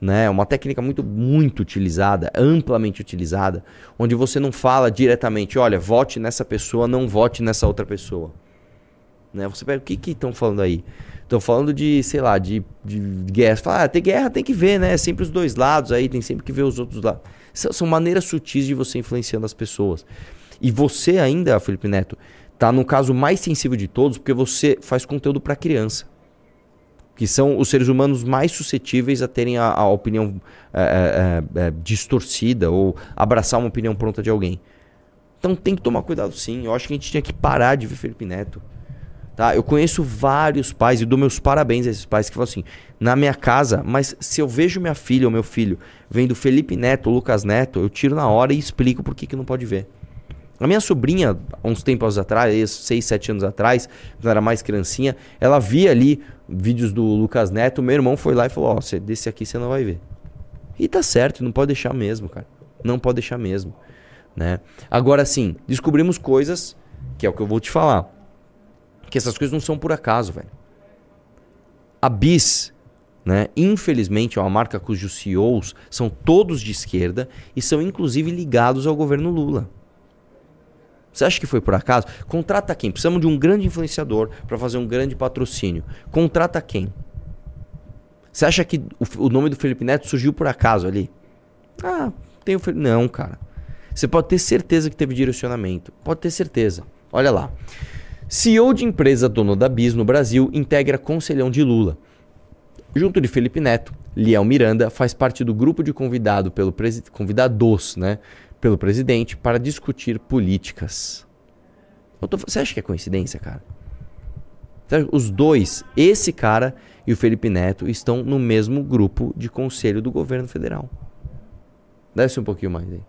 Né? É uma técnica muito, muito utilizada, amplamente utilizada, onde você não fala diretamente, olha, vote nessa pessoa, não vote nessa outra pessoa. Né? Você pega, o que estão falando aí? Estão falando de, sei lá, de, de guerra. Fala, ah, tem guerra, tem que ver, né? Sempre os dois lados aí, tem sempre que ver os outros lados. São maneiras sutis de você influenciando as pessoas. E você ainda, Felipe Neto, tá no caso mais sensível de todos, porque você faz conteúdo para criança. Que são os seres humanos mais suscetíveis a terem a, a opinião é, é, é, distorcida ou abraçar uma opinião pronta de alguém. Então tem que tomar cuidado sim. Eu acho que a gente tinha que parar de ver Felipe Neto. Tá? Eu conheço vários pais e dou meus parabéns a esses pais que falam assim: na minha casa, mas se eu vejo minha filha ou meu filho vendo Felipe Neto ou Lucas Neto, eu tiro na hora e explico por que, que não pode ver. A minha sobrinha, uns tempos atrás, 6, 7 anos atrás, quando era mais criancinha, ela via ali vídeos do Lucas Neto, meu irmão foi lá e falou, ó, oh, desse aqui você não vai ver. E tá certo, não pode deixar mesmo, cara. Não pode deixar mesmo, né? Agora sim, descobrimos coisas, que é o que eu vou te falar, que essas coisas não são por acaso, velho. A Bis, né, infelizmente é uma marca cujos CEOs são todos de esquerda e são inclusive ligados ao governo Lula. Você acha que foi por acaso? Contrata quem? Precisamos de um grande influenciador para fazer um grande patrocínio. Contrata quem? Você acha que o, o, nome do Felipe Neto surgiu por acaso ali? Ah, tem o Felipe. Não, cara. Você pode ter certeza que teve direcionamento. Pode ter certeza. Olha lá. CEO de empresa dono da Bis no Brasil integra conselhão de Lula. Junto de Felipe Neto, Liel Miranda faz parte do grupo de convidado pelo convidados, né, pelo presidente para discutir políticas. Tô... Você acha que é coincidência, cara? Os dois, esse cara e o Felipe Neto, estão no mesmo grupo de conselho do governo federal. Desce um pouquinho mais aí.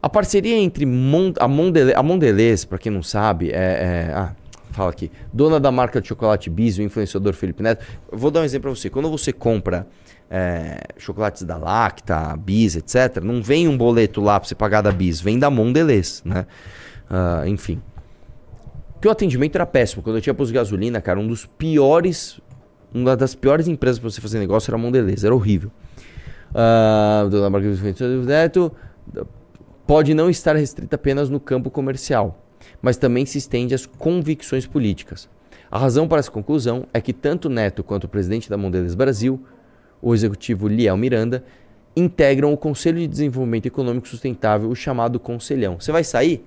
A parceria entre Mon a, Mondele a Mondelez, para quem não sabe, é, é ah, fala aqui, dona da marca de chocolate Bis, o influenciador Felipe Neto. Vou dar um exemplo para você. Quando você compra é, chocolates da Lacta, Bis, etc., não vem um boleto lá para você pagar da Bis, vem da Mondelez, né? Uh, enfim. Que o atendimento era péssimo. Quando eu tinha posto gasolina, cara, um dos piores, uma das piores empresas para você fazer negócio era a Mondelez, era horrível. Uh, Neto pode não estar restrita apenas no campo comercial, mas também se estende às convicções políticas. A razão para essa conclusão é que tanto Neto quanto o presidente da Mondelez Brasil o executivo Liel Miranda, integram o Conselho de Desenvolvimento Econômico Sustentável, o chamado Conselhão. Você vai sair?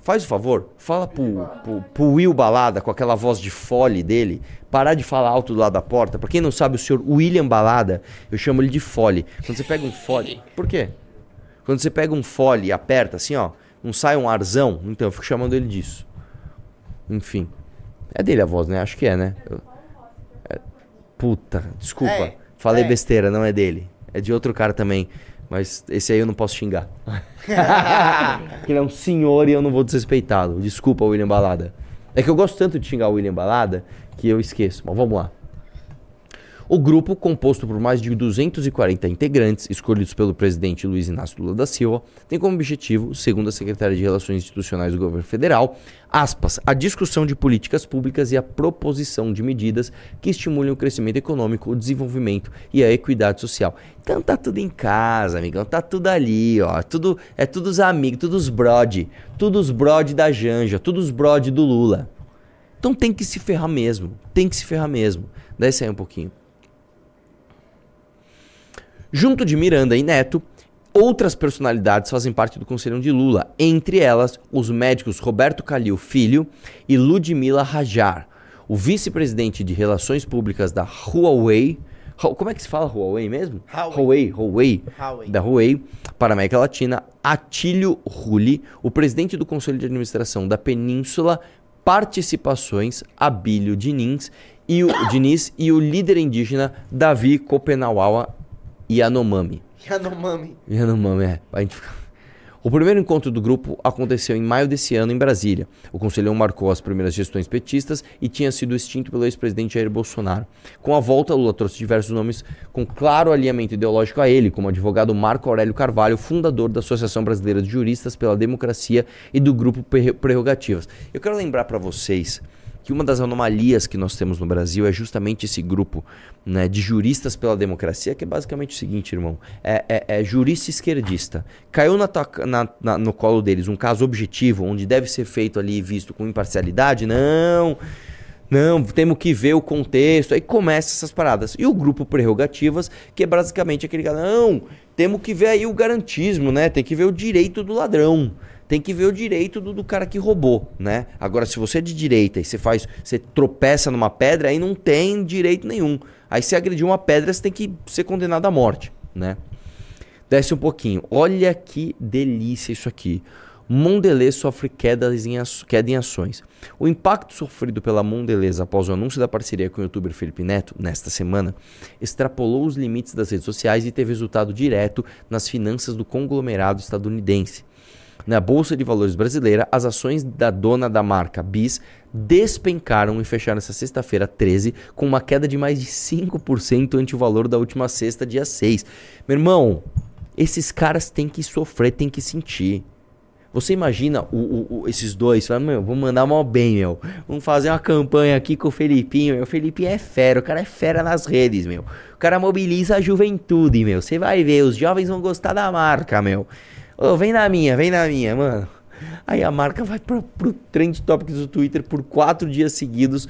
Faz o favor, fala pro, pro, pro, Will Balada, com aquela voz de fole dele, parar de falar alto do lado da porta. Pra quem não sabe, o senhor William Balada, eu chamo ele de fole. Quando você pega um fole. Por quê? Quando você pega um fole e aperta assim, ó, não sai um arzão, então eu fico chamando ele disso. Enfim. É dele a voz, né? Acho que é, né? Eu... É... Puta, desculpa. É. Falei é. besteira, não é dele. É de outro cara também. Mas esse aí eu não posso xingar. *laughs* ele é um senhor e eu não vou desrespeitá-lo. Desculpa, William Balada. É que eu gosto tanto de xingar o William Balada que eu esqueço. Mas vamos lá. O grupo, composto por mais de 240 integrantes, escolhidos pelo presidente Luiz Inácio Lula da Silva, tem como objetivo, segundo a secretária de Relações Institucionais do governo federal, aspas, a discussão de políticas públicas e a proposição de medidas que estimulem o crescimento econômico, o desenvolvimento e a equidade social. Então tá tudo em casa, amigão, tá tudo ali, ó, tudo é tudo os amigos, tudo os brode, tudo os brode da Janja, tudo os brode do Lula. Então tem que se ferrar mesmo, tem que se ferrar mesmo. Desce aí um pouquinho. Junto de Miranda e Neto, outras personalidades fazem parte do conselho de Lula, entre elas os médicos Roberto Calil Filho e Ludmila Rajar, o vice-presidente de Relações Públicas da Huawei. Como é que se fala Huawei mesmo? Huawei. Huawei, Huawei, da Huawei para a América Latina, Atílio Rulli, o presidente do Conselho de Administração da Península Participações, Abílio Diniz e o, Diniz, e o líder indígena Davi Kopenawa Yanomami. Yanomami. Yanomami, é. pra gente O primeiro encontro do grupo aconteceu em maio desse ano em Brasília. O conselhão marcou as primeiras gestões petistas e tinha sido extinto pelo ex-presidente Jair Bolsonaro. Com a volta, Lula trouxe diversos nomes com claro alinhamento ideológico a ele, como o advogado Marco Aurélio Carvalho, fundador da Associação Brasileira de Juristas pela Democracia e do Grupo Pre- Prerrogativas. Eu quero lembrar para vocês que uma das anomalias que nós temos no Brasil é justamente esse grupo né, de juristas pela democracia, que é basicamente o seguinte, irmão: é, é- é jurista esquerdista. Caiu na na- na- no colo deles um caso objetivo, onde deve ser feito ali visto com imparcialidade? Não. Não, temos que ver o contexto. Aí começa essas paradas. E o grupo Prerrogativas, que é basicamente aquele cara, não, temos que ver aí o garantismo, né? Tem que ver o direito do ladrão. Tem que ver o direito do, do cara que roubou, né? Agora, se você é de direita e você faz, você tropeça numa pedra, aí não tem direito nenhum. Aí se agrediu uma pedra, você tem que ser condenado à morte, né? Desce um pouquinho. Olha que delícia isso aqui. Mondelez sofre quedas em queda em ações. O impacto sofrido pela Mondelez após o anúncio da parceria com o youtuber Felipe Neto, nesta semana, extrapolou os limites das redes sociais e teve resultado direto nas finanças do conglomerado estadunidense. Na Bolsa de Valores brasileira, as ações da dona da marca Bis despencaram e fecharam essa sexta-feira 13 com uma queda de mais de 5% ante o valor da última sexta, dia 6. Meu irmão, esses caras têm que sofrer, têm que sentir. Você imagina o- o- o- esses dois falando, meu, vamos mandar mal bem, meu. Vamos fazer uma campanha aqui com o Felipinho, meu. O Felipinho é fera, o cara é fera nas redes, meu. O cara mobiliza a juventude, meu. Você vai ver, os jovens vão gostar da marca, meu. Ô, vem na minha, vem na minha, mano. Aí a marca vai pro, pro Trend Topics do Twitter por quatro dias seguidos.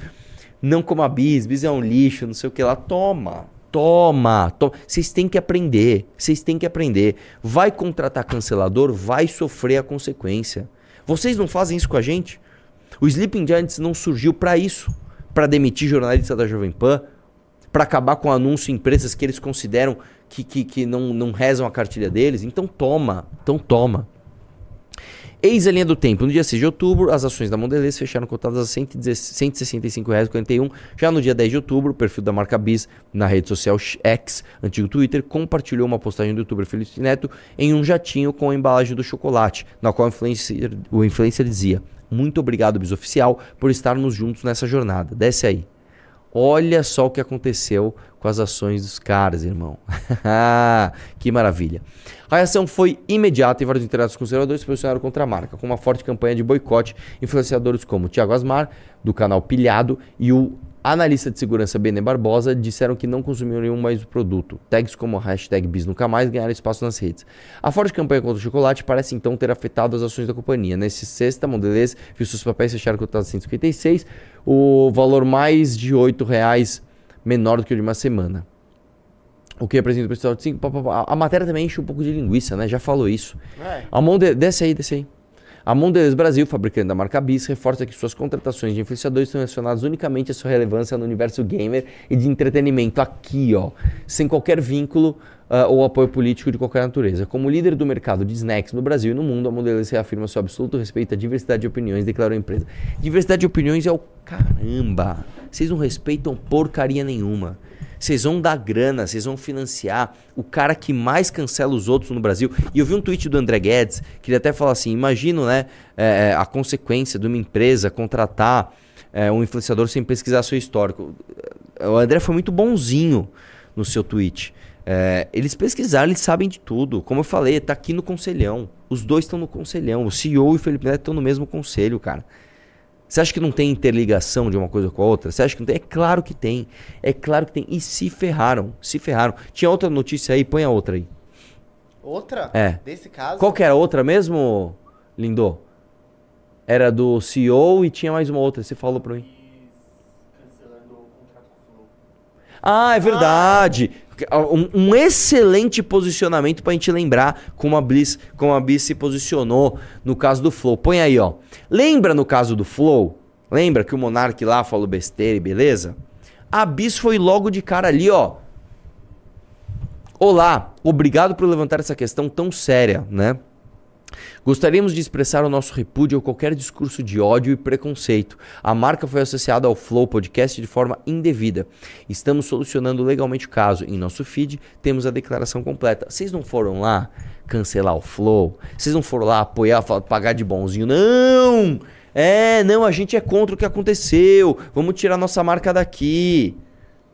Não como a Bis, Bis é um lixo, não sei o que lá. Toma, toma, toma. Vocês têm que aprender, vocês têm que aprender. Vai contratar cancelador, vai sofrer a consequência. Vocês não fazem isso com a gente? O Sleeping Giants não surgiu pra isso, Pra demitir jornalista da Jovem Pan, Pra acabar com anúncio em empresas que eles consideram que, que, que não, não rezam a cartilha deles. Então toma, então toma. Eis a linha do tempo. No dia 6 de outubro, as ações da Mondelez fecharam cotadas a R$ 165,41. Já no dia 10 de outubro, o perfil da marca Bis na rede social X, antigo Twitter, compartilhou uma postagem do youtuber Felipe Neto em um jatinho com a embalagem do chocolate, na qual o influencer, o influencer dizia: Muito obrigado, Bis Oficial, por estarmos juntos nessa jornada. Desce aí. Olha só o que aconteceu com as ações dos caras, irmão. *laughs* que maravilha. A reação foi imediata e vários internados conservadores se posicionaram contra a marca, com uma forte campanha de boicote. Influenciadores como Tiago Asmar, do canal Pilhado, e o analista de segurança Bene Barbosa disseram que não consumiriam mais o produto. Tags como hashtag Mais ganharam espaço nas redes. A forte campanha contra o chocolate parece então ter afetado as ações da companhia. Nesse sexta, Mondelez viu seus papéis fecharam cotados a 156, o valor mais de 8 reais menor do que o de uma semana. O que representa o pessoal de 5. A matéria também enche um pouco de linguiça, né? Já falou isso. A Monde... Desce aí, desce aí. A Mondelez Brasil, fabricante da marca Bis, reforça que suas contratações de influenciadores estão relacionadas unicamente à sua relevância no universo gamer e de entretenimento aqui, ó, sem qualquer vínculo ah, ou apoio político de qualquer natureza. Como líder do mercado de snacks no Brasil e no mundo, a Mondelez reafirma seu absoluto respeito à diversidade de opiniões, declarou a empresa. Diversidade de opiniões é o caramba. Vocês não respeitam porcaria nenhuma. Vocês vão dar grana, vocês vão financiar o cara que mais cancela os outros no Brasil. E eu vi um tweet do André Guedes, que ele até fala assim: imagino, né, é, a consequência de uma empresa contratar é, um influenciador sem pesquisar seu histórico. O André foi muito bonzinho no seu tweet. É, eles pesquisaram, eles sabem de tudo. Como eu falei, tá aqui no conselhão. Os dois estão no conselhão. O CEO e o Felipe Neto estão no mesmo conselho, cara. Você acha que não tem interligação de uma coisa com a outra? Você acha que não tem? É claro que tem. É claro que tem. E se ferraram. Se ferraram. Tinha outra notícia aí, põe a outra aí. Outra? É. Desse caso? Qual que era a outra mesmo, Lindô? Era do CEO e tinha mais uma outra. Você falou pra mim. Ah, é verdade. Um, um excelente posicionamento pra gente lembrar como a, Bliss, como a Bis se posicionou no caso do Flow. Põe aí, ó. Lembra no caso do Flow? Lembra que o Monark lá falou besteira e beleza? A Bis foi logo de cara ali, ó. Olá, obrigado por levantar essa questão tão séria, né? Gostaríamos de expressar o nosso repúdio a qualquer discurso de ódio e preconceito. A marca foi associada ao Flow Podcast de forma indevida. Estamos solucionando legalmente o caso. Em nosso feed temos a declaração completa. Vocês não foram lá cancelar o Flow? Vocês não foram lá apoiar, pagar de bonzinho? Não! É, não, a gente é contra o que aconteceu. Vamos tirar nossa marca daqui.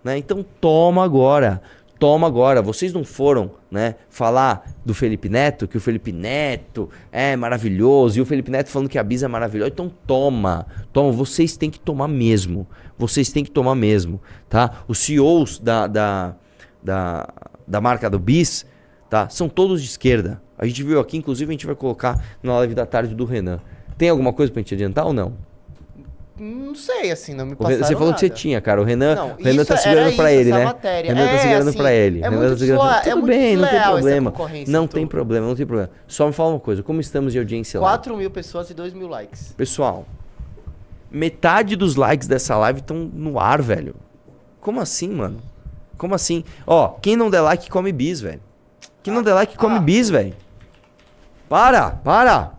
Né? Então toma agora toma agora. Vocês não foram, né, falar do Felipe Neto, que o Felipe Neto é maravilhoso, e o Felipe Neto falando que a Bisa é maravilhosa. Então toma, toma. Vocês têm que tomar mesmo. Vocês têm que tomar mesmo, tá? Os CEOs da, da, da, da marca do Bis, tá? São todos de esquerda. A gente viu aqui, inclusive a gente vai colocar na live da tarde do Renan. Tem alguma coisa pra gente adiantar ou não? Não sei, assim, não me O passaram você falou nada. que você tinha, cara. O Renan, Não, o Renan isso tá era segurando pra ele, né? matéria. Renan tá É, segurando assim, pra ele. é Renan tá segurando... é Tudo muito bem, não tem problema. Não tem problema, não tem problema. Só me fala uma coisa, como estamos de audiência lá? 4 mil pessoas e 2 mil likes. Pessoal, metade dos likes dessa live estão no ar, velho. Como assim, mano? Como assim? Ó, quem não der like come bis, velho. Quem não der like come ah. bis, velho. Para, para.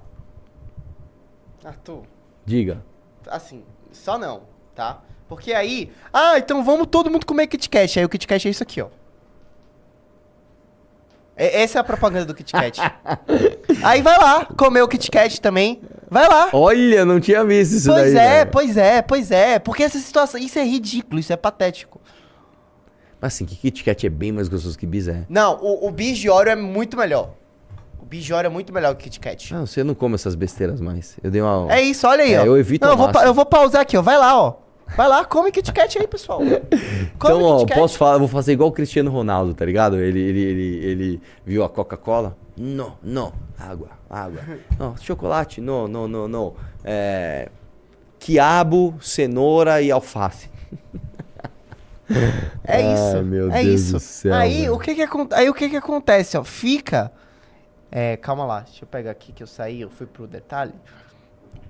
Arthur, Diga. assim, só não, tá? Porque aí, ah, então vamos todo mundo comer Kit Kat. Aí o Kit Kat é isso aqui, ó. É- essa é a propaganda do Kit Kat. *laughs* aí vai lá, comer o Kit Kat também. Vai lá. Olha, não tinha visto isso pois daí. é, velho. pois é, pois é. Porque essa situação, isso é ridículo, isso é patético. Mas assim, que Kit Kat é bem mais gostoso que bis, é. Não, o, o bis de Oreo é muito melhor. Oreo é muito melhor que Kit Kat. Ah, você não come essas besteiras mais. Eu dei uma... É isso, olha aí, É, ó. eu evito Não, eu vou, pa- eu vou pausar aqui, ó. Vai lá, ó. Vai lá, come Kit Kat aí, pessoal. *laughs* Come Então, ó, posso falar, eu vou fazer igual o Cristiano Ronaldo, tá ligado? Ele, ele, ele, ele viu a Coca-Cola. Não, não. Água, água. *laughs* Não, chocolate, não, não, não, não. É, quiabo, cenoura e alface. É isso. Ai, meu é Deus isso. do céu, aí, o que que, aí o que que acontece, ó? Fica. É, calma lá, deixa eu pegar aqui que eu saí, eu fui pro detalhe.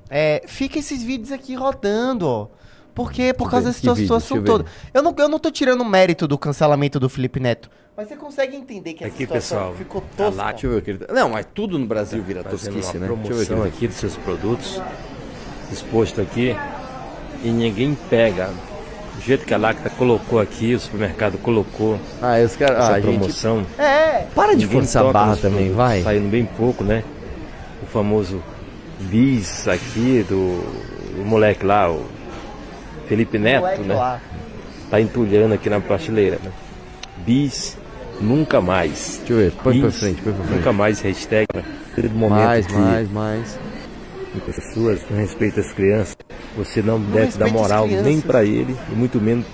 É, fica esses vídeos aqui rodando, ó. Por quê? Por causa ver, dessa que vídeo? situação Deixa eu toda. Eu não, eu não tô tirando mérito do cancelamento do Felipe Neto. Mas você consegue entender que essa Aqui, situação pessoal, ficou tá tosca. lá, Deixa eu ver o que ele tá... Não, mas tudo no Brasil vira fazendo tosquice, uma né? Deixa eu ver tá- aqui dos seus produtos exposto aqui e ninguém pega. Do jeito que a Lacta colocou aqui, o supermercado colocou Ah, essa Ah, gente... promoção. É, Para de forçar a barra também, produtos, vai. Saindo bem pouco, né? O famoso bis aqui do, do moleque lá, o Felipe Neto, né? lá. Tá entulhando aqui na prateleira, né? Bis nunca mais. Deixa eu ver, põe pra frente, põe pra frente. Nunca mais hashtag. né? Mais, que mais, mais. pessoas com respeito às crianças, você não, deve dar respeita as moral nem para ele e muito menos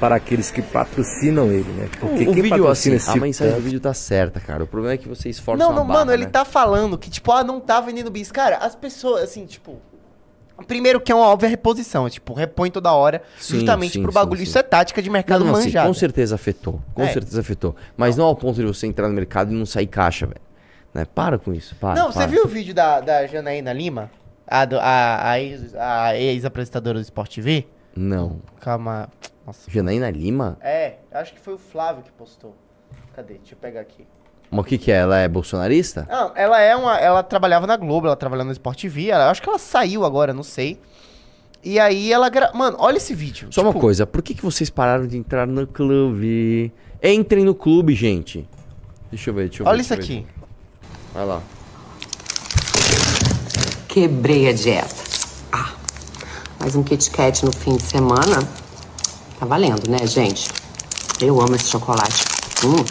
para aqueles que patrocinam ele, né? Porque o, o vídeo, patrocina assim, esse a tipo mensagem do tanto- vídeo tá certa, cara. O problema é que você esforça Não, não, barra, mano, ele né? tá falando que, tipo, ah, não tá vendendo bis. Cara, as pessoas, assim, tipo. Primeiro que é uma óbvia reposição, tipo, repõe toda hora, Sim, justamente sim, pro sim, bagulho. sim. Isso é tática de mercado Não, assim, manjado. com certeza afetou. Com É. certeza afetou. Mas não ao ponto de você entrar no mercado e não sair caixa, velho. Né? Para com isso, para. Não, você para. viu o vídeo da, da Janaína Lima? A, do- a, a ex- a ex-apresentadora do Sport TV? Não. Calma. Nossa. Janaína Lima? É, acho que foi o Flávio que postou. Cadê? Deixa eu pegar aqui. Mas o que que é? Ela é bolsonarista? Não, ela é uma. Ela trabalhava na Globo, ela trabalhava no Sport TV. Ela, acho que ela saiu agora, não sei. E aí ela. Gra... Mano, olha esse vídeo. Só tipo, uma coisa, por que, que vocês pararam de entrar no clube? Entrem no clube, gente. Deixa eu ver, deixa eu ver. Olha isso eu ver. aqui. Vai lá. Quebrei a dieta. Ah, a Mas um Kit Kat no fim de semana tá valendo, né, gente? Eu amo esse chocolate. Hum.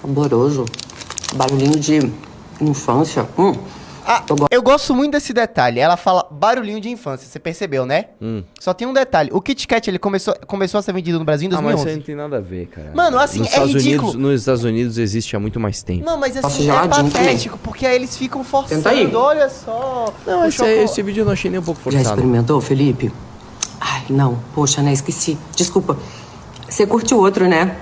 Saboroso. Barulhinho de infância. Hum. Ah, Eu go- eu gosto muito desse detalhe. Ela fala barulhinho de infância, você percebeu, né? Hum. Só tem um detalhe. O Kit Kat, ele começou, começou a ser vendido no Brasil em Ah, mas isso 2011. aí não tem nada a ver, cara. Mano, assim, nos é Estados ridículo. Unidos, Nos Estados Unidos existe há muito mais tempo. Não, mas assim, é geladinho também. patético, porque aí eles ficam forçando, aí. olha só. Não, esse, choco- esse vídeo eu não achei nem um pouco Já forçado. experimentou, Felipe? Ai, não. Poxa, né? Esqueci. Desculpa. Você curte o outro, né?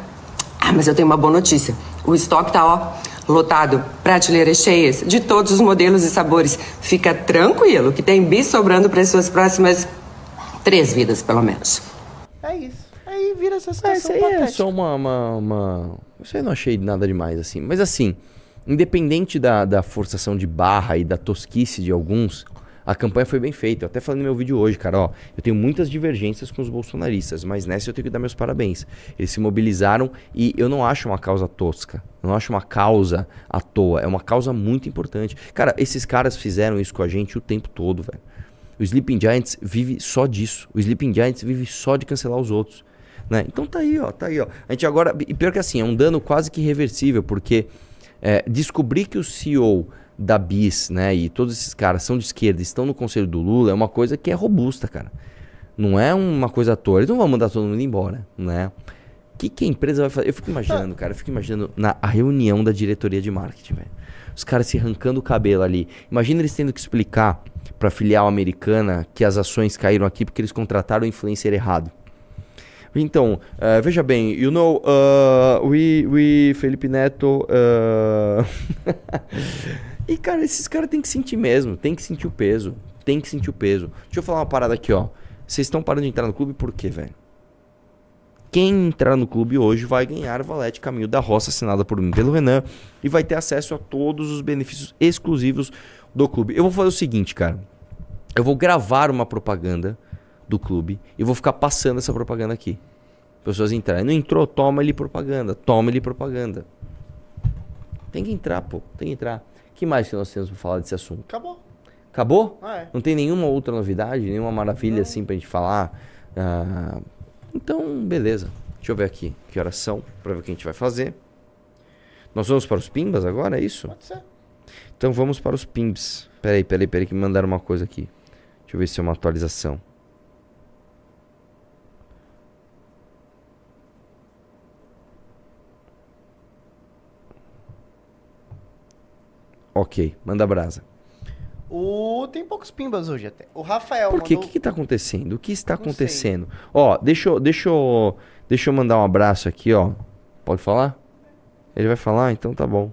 Ah, mas eu tenho uma boa notícia. O estoque tá, ó, lotado. Prateleiras cheias de todos os modelos e sabores. Fica tranquilo que tem bis sobrando para as suas próximas três vidas, pelo menos. É isso. Aí vira essa Ah, situação isso aí é patética. só uma, uma, uma- Isso aí eu não achei nada demais, assim. Mas assim, independente da, da forçação de barra e da tosquice de alguns, a campanha foi bem feita. Eu até falei no meu vídeo hoje, cara, ó. Eu tenho muitas divergências com os bolsonaristas, mas nessa eu tenho que dar meus parabéns. Eles se mobilizaram e eu não acho uma causa tosca. Eu não acho uma causa à toa. É uma causa muito importante. Cara, esses caras fizeram isso com a gente o tempo todo, velho. O Sleeping Giants vive só disso. O Sleeping Giants vive só de cancelar os outros. Né? Então tá aí, ó, tá aí, ó. A gente agora. E pior que assim, é um dano quase que irreversível, porque é, descobrir que o CEO da BIS, né, e todos esses caras são de esquerda estão no conselho do Lula é uma coisa que é robusta, cara. Não é uma coisa à toa. Eles não vão mandar todo mundo embora, né? O que, que a empresa vai fazer? Eu fico imaginando, cara, eu fico imaginando na a reunião da diretoria de marketing, velho. Os caras se arrancando o cabelo ali. Imagina eles tendo que explicar pra filial americana que as ações caíram aqui porque eles contrataram o influencer errado. Então, eh, veja bem, you know, uh, we, we, Felipe Neto. uh, *laughs* e, cara, esses caras têm que sentir mesmo, tem que sentir o peso. Tem que sentir o peso. Deixa eu falar uma parada aqui, ó. Vocês estão parando de entrar no clube por quê, velho? Quem entrar no clube hoje vai ganhar Valete Caminho da Roça, assinada por mim pelo Renan, e vai ter acesso a todos os benefícios exclusivos do clube. Eu vou fazer o seguinte, cara. Eu vou gravar uma propaganda do clube e vou ficar passando essa propaganda aqui. Pessoas entrarem. Não entrou, toma ali propaganda. Toma ali propaganda. Tem que entrar, pô. Tem que entrar. O que mais que nós temos pra falar desse assunto? Acabou. Acabou? Ah, é. Não tem nenhuma outra novidade, nenhuma maravilha assim pra gente falar? Ah, então, beleza. Deixa eu ver aqui que horas são pra ver o que a gente vai fazer. Nós vamos para os Pimbas agora, é isso? Pode ser. Então vamos para os Pimbs. Peraí, peraí, peraí, que me mandaram uma coisa aqui. Deixa eu ver se é uma atualização. Ok, manda brasa. O... Tem poucos pimbas hoje até. O Rafael Por quê? O mandou... que, que tá acontecendo? O que está Não sei. acontecendo? Ó, deixa eu, deixa, eu, deixa eu mandar um abraço aqui, ó. Pode falar? Ele vai falar? Então tá bom.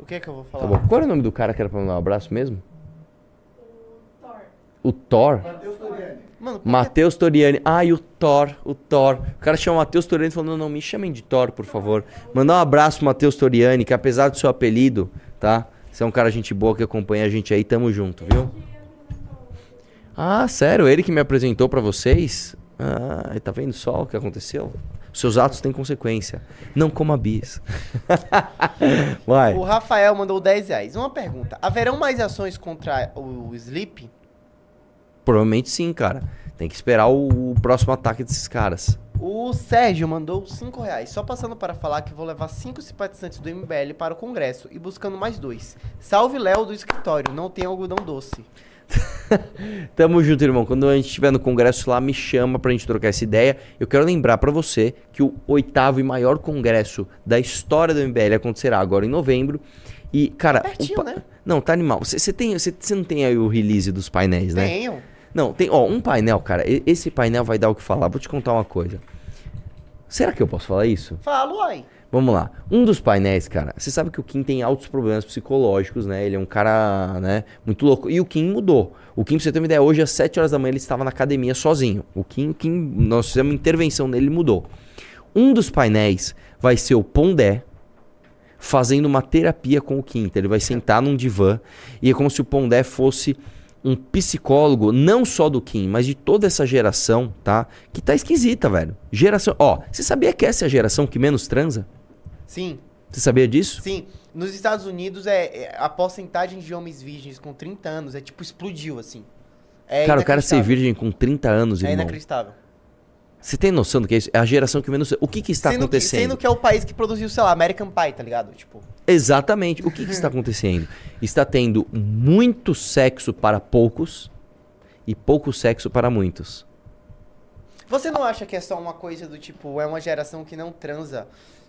O que é que eu vou falar? Tá bom. Qual era o nome do cara que era pra mandar um abraço mesmo? O Thor. Mano, por Matheus Toriani. E o Thor, o Thor. O cara chama Matheus Toriani e falou: não, não, me chamem de Thor, por favor. Mandar um abraço pro Matheus Toriani, que apesar do seu apelido, tá? Você é um cara gente boa que acompanha a gente aí, tamo junto, viu? Ah, sério? Ele que me apresentou pra vocês? Ah, tá vendo só o que aconteceu? Seus atos têm consequência. Não coma bis. *laughs* Vai. O Rafael mandou 10 reais. Uma pergunta. Haverão mais ações contra o Sleep? Provavelmente sim, cara. Tem que esperar o, o próximo ataque desses caras. O Sérgio mandou 5 reais. Só passando para falar que vou levar 5 simpatizantes do MBL para o Congresso e buscando mais dois. Salve Léo do escritório. Não tem algodão doce. *laughs* Tamo junto, irmão. Quando a gente estiver no congresso lá, me chama pra gente trocar essa ideia. Eu quero lembrar pra você que o oitavo e maior congresso da história do MBL acontecerá agora em novembro. E, cara. Pertinho, pa- né? Não, tá animal. Você tem, você você não tem aí o release dos painéis, né? Tenho. Não, tem, ó, um painel, cara. e- Esse painel vai dar o que falar. Vou te contar uma coisa. Será que eu posso falar isso? Falo aí. Vamos lá. Um dos painéis, cara, você sabe que o Kim tem altos problemas psicológicos, né? Ele é um cara, né, muito louco. E o Kim mudou. O Kim, pra você ter uma ideia, hoje às 7 horas da manhã ele estava na academia sozinho. O Kim, o Kim nós fizemos uma intervenção nele, ele mudou. Um dos painéis vai ser o Pondé fazendo uma terapia com o Kim. Então ele vai sentar num divã e é como se o Pondé fosse um psicólogo, não só do Kim, mas de toda essa geração, tá? Que tá esquisita, velho. Geração. Ó, você sabia que essa é a geração que menos transa? Sim. Você sabia disso? Sim, nos Estados Unidos é, é- a porcentagem de homens virgens com 30 anos é tipo explodiu assim. É cara, o cara ser virgem com 30 anos, É irmão. inacreditável. Você tem noção do que é isso? É a geração que menos. O que que está sendo, que, acontecendo? sendo que é o país que produziu, sei lá, American Pie, tá ligado? Tipo, Exatamente. O que, que está acontecendo? Está tendo muito sexo para poucos e pouco sexo para muitos. você não acha que é só uma coisa do tipo, é uma geração que não transa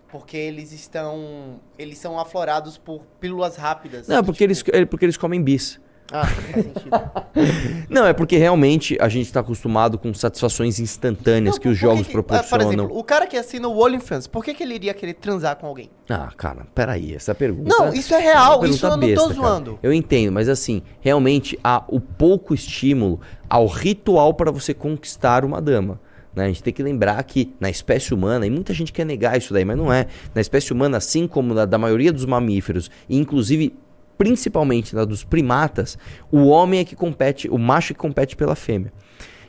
porque eles estão, eles são aflorados por pílulas rápidas? Não, porque eles, tipo- é porque eles comem bis. Ah, faz sentido. *laughs* Não, é porque realmente a gente está acostumado com satisfações instantâneas Não, que os jogos que- proporcionam. Por exemplo, o cara que assina o OnlyFans, por que, que ele iria querer transar com alguém? Ah, cara, peraí, essa pergunta. Não, isso é real, pergunta isso eu não tô besta, cara. zoando. Eu entendo, mas assim, realmente há o pouco estímulo ao ritual para você conquistar uma dama. né? A gente tem que lembrar que na espécie humana, e muita gente quer negar isso daí, mas não é. Na espécie humana, assim como na da maioria dos mamíferos, e inclusive principalmente na dos primatas, o homem é que compete, o macho é que compete pela fêmea.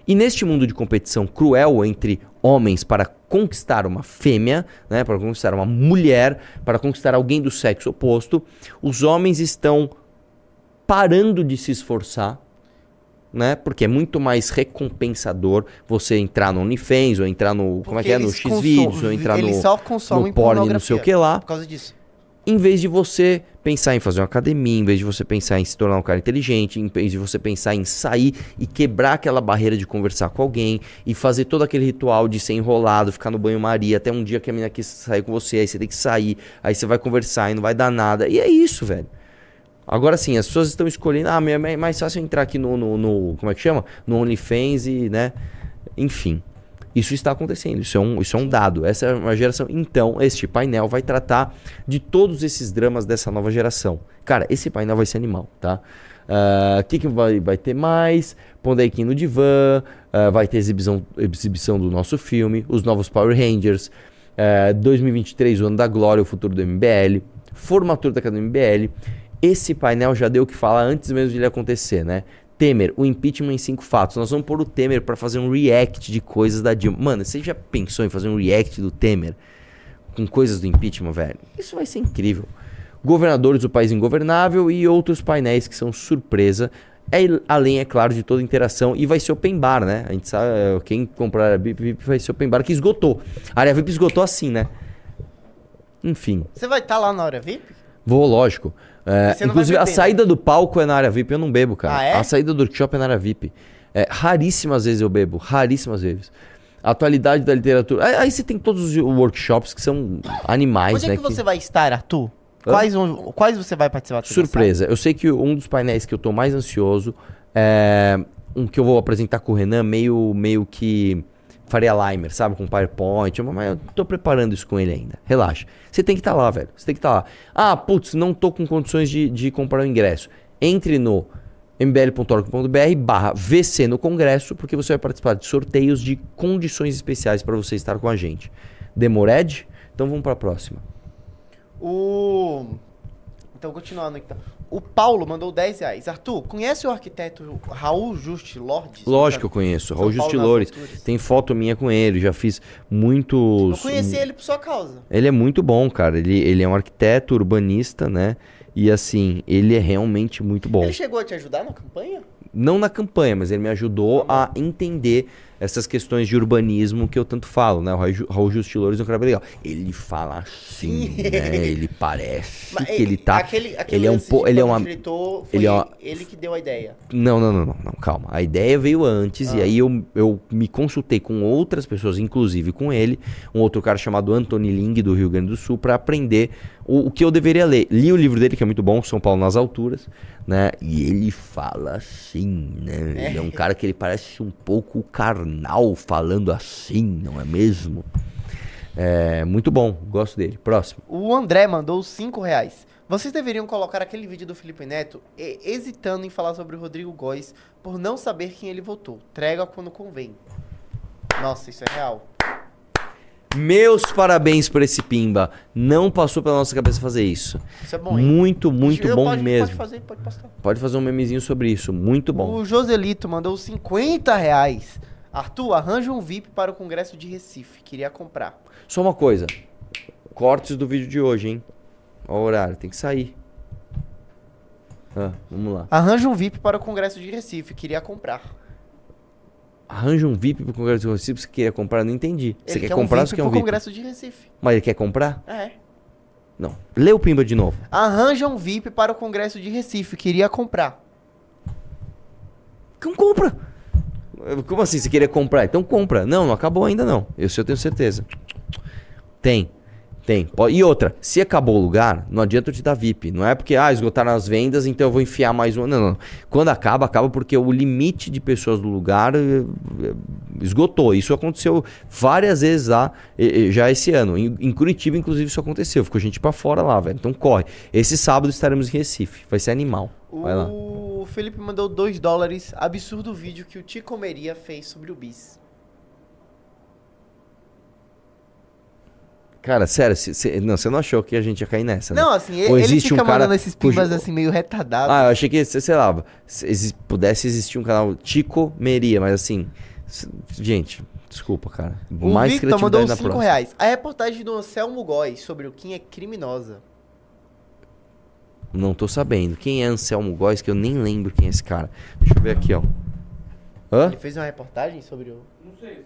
E neste mundo de competição cruel entre homens para conquistar uma fêmea, né, para conquistar uma mulher, para conquistar alguém do sexo oposto, os homens estão parando de se esforçar, né? Porque é muito mais recompensador você entrar no OnlyFans ou entrar no, como é que é, no eles Xvideos ou entrar eles no só consomem no porn, não sei o que lá Por causa disso. Em vez de você pensar em fazer uma academia, em vez de você pensar em se tornar um cara inteligente, em vez de você pensar em sair e quebrar aquela barreira de conversar com alguém e fazer todo aquele ritual de ser enrolado, ficar no banho-maria, até um dia que a menina quis sair com você, aí você tem que sair, aí você vai conversar e não vai dar nada. E é isso, velho. Agora sim, as pessoas estão escolhendo, ah, é mais fácil entrar aqui no, no, no- como é que chama? No OnlyFans e, né? Enfim. Isso está acontecendo, isso é, um, isso é um dado. Essa é uma geração. Então, este painel vai tratar de todos esses dramas dessa nova geração. Cara, esse painel vai ser animal, tá? O que, que vai, vai ter mais? Pondaikin no divã, ah, vai ter exibição, exibição do nosso filme, os novos Power Rangers, ah, 2023, o ano da glória, o futuro do MBL, formatura da Academia MBL. Esse painel já deu o que falar antes mesmo de ele acontecer, né? Temer, o impeachment em cinco fatos. Nós vamos pôr o Temer pra fazer um react de coisas da Dilma. Mano, você já pensou em fazer um react do Temer com coisas do impeachment, velho? Isso vai ser incrível. Governadores do país ingovernável e outros painéis que são surpresa. É, além, é claro, de toda interação. E vai ser open bar, né? A gente sabe, eh, quem comprar a área VIP, VIP vai ser open bar, que esgotou. A área VIP esgotou assim, né? Enfim. Você vai estar lá na hora VIP? Vou, lógico. É, inclusive, a beber, saída do palco é na área VIP, eu não bebo, cara. Ah, é? A saída do workshop é na área VIP. É, raríssimas vezes eu bebo, raríssimas vezes. A atualidade da literatura. Aí, aí você tem todos os workshops que são animais, Onde né? é que você vai estar, Arthur? Quais, quais você vai participar? Surpresa. Eu sei que um dos painéis que eu tô mais ansioso é um que eu vou apresentar com o Renan, meio, meio que Faria Limer, sabe? Com PowerPoint. Mas eu tô preparando isso com ele ainda. Relaxa. Você tem que estar lá, velho. Você tem que estar lá. Ah, putz, não tô com condições de, de comprar o ingresso. Entre no mbl.org.br barra VC no Congresso, porque você vai participar de sorteios de condições especiais para você estar com a gente. Demored? Então vamos para a próxima. O. Então, continuando então. O Paulo mandou 10 reais. Arthur, conhece o arquiteto Raul Just Lordes? Lógico que eu conheço. Raul Justilores. alturas. Tem foto minha com ele. Já fiz muitos. Eu conheci ele por sua causa. Ele é muito bom, cara. Ele, ele é um arquiteto urbanista, né? E assim, ele é realmente muito bom. Ele chegou a te ajudar na campanha? Não na campanha, mas ele me ajudou a entender essas questões de urbanismo que eu tanto falo, né? O Raul Ju- Raul Justilores é um cara legal. Ele fala assim, né? Ele parece que ele tá. Aquele, aquele ele é um po... ele é uma ele é uma- ele que deu a ideia. Não, não, não, não, não, calma. A ideia veio antes e aí eu, eu me consultei com outras pessoas, inclusive com ele, um outro cara chamado Anthony Ling, do Rio Grande do Sul, para aprender o, o que eu deveria ler. Li o livro dele, que é muito bom, São Paulo nas Alturas, né? E ele fala assim, né? Ele é um cara que ele parece um pouco carnal falando assim, não é mesmo? É muito bom, gosto dele. Próximo. O André mandou 5 reais. Vocês deveriam colocar aquele vídeo do Felipe Neto hesitando em falar sobre o Rodrigo Góes por não saber quem ele votou. Trega quando convém. Nossa, isso é real. Meus parabéns por esse Pimba. Não passou pela nossa cabeça fazer isso. Isso é bom, hein? Muito, muito Eu bom pode, mesmo. Pode fazer, pode postar. Pode fazer um memezinho sobre isso. Muito bom. O Joselito mandou 50 reais. Arthur, arranja um VIP para o Congresso de Recife. Queria comprar. Só uma coisa. Cortes do vídeo de hoje, hein? Olha o horário, tem que sair. Ah, vamos lá. Arranja um VIP para o Congresso de Recife. Queria comprar. Arranja um VIP pro Congresso de Recife, você queria comprar? Não entendi. Você Ele quer comprar um ou VIP você quer um VIP? Congresso de Recife. Mas ele quer comprar? É. Não. Lê o Pimba de novo. Arranja um VIP para o Congresso de Recife. Queria comprar. Então compra. Como assim? Você queria comprar? Então compra. Não, não acabou ainda não. Isso eu tenho certeza. Tem. Tem. E outra, se acabou o lugar, não adianta eu te dar VIP. Não é porque, ah, esgotaram as vendas, então eu vou enfiar mais um. Não, não. Quando acaba, acaba porque o limite de pessoas do lugar eh, eh, esgotou. Isso aconteceu várias vezes lá, já esse ano. Em, Curitiba, inclusive, isso aconteceu. Ficou gente pra fora lá, velho. Então corre. Esse sábado estaremos em Recife. Vai ser animal. Vai lá. O Felipe mandou 2 dólares. Absurdo vídeo que o Tico Meria fez sobre o bis. Cara, sério, cê- cê- não, você não achou que a gente ia cair nessa, né? Não, assim, Ou ele existe fica um cara mandando esses cujo- pimbas assim meio retardados. Ah, eu achei que, sei sei lá, se pudesse existir um canal Tico Meria, mas assim, gente, desculpa, cara. o Mais Victor mandou criatividade na 5 próxima. reais. A reportagem do Anselmo Góes sobre o Kim é criminosa. Não tô sabendo. Quem é Anselmo Góes, que eu nem lembro quem é esse cara. Deixa eu ver aqui, ó. Hã? Ele fez uma reportagem sobre o... Não sei,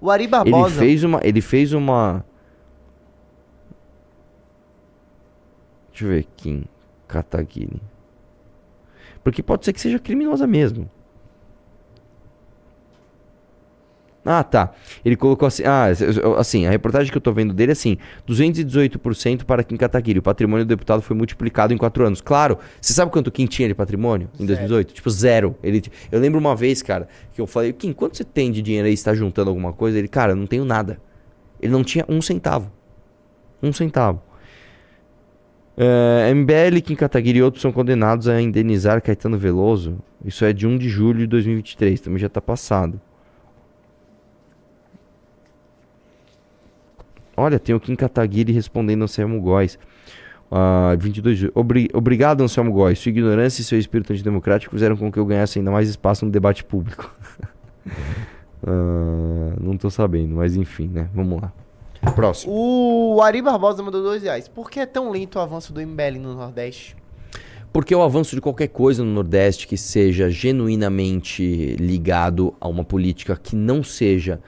O Ari Ele Barbosa... fez uma. Ele fez uma. Deixa eu ver. Kim Kataguiri. Porque pode ser que seja criminosa mesmo. Ah, tá. Ele colocou assim. Ah, assim, a reportagem que eu tô vendo dele é assim: 218% para Kim Kataguiri. O patrimônio do deputado foi multiplicado em 4 anos. Claro, você sabe quanto Kim tinha de patrimônio em 2018? Tipo, zero. Ele, eu lembro uma vez, cara, que eu falei: Kim, quanto você tem de dinheiro aí? Você tá juntando alguma coisa? Ele, cara, eu não tenho nada. Ele não tinha um centavo. Um centavo. É, MBL, Kim Kataguiri e outros são condenados a indenizar Caetano Veloso. Isso é de 1 de julho de 2023, também já tá passado. Olha, tem o Kim Kataguiri respondendo Anselmo Góes. Ah, 22 de julho. Obri- Obrigado, Anselmo Góes. Sua ignorância e seu espírito antidemocrático fizeram com que eu ganhasse ainda mais espaço no debate público. *laughs* Ah, não tô sabendo, mas enfim, né? Vamos lá. Próximo. O Ari Barbosa mandou 2 reais. Por que é tão lento o avanço do MBL no Nordeste? Porque o avanço de qualquer coisa no Nordeste que seja genuinamente ligado a uma política que não seja.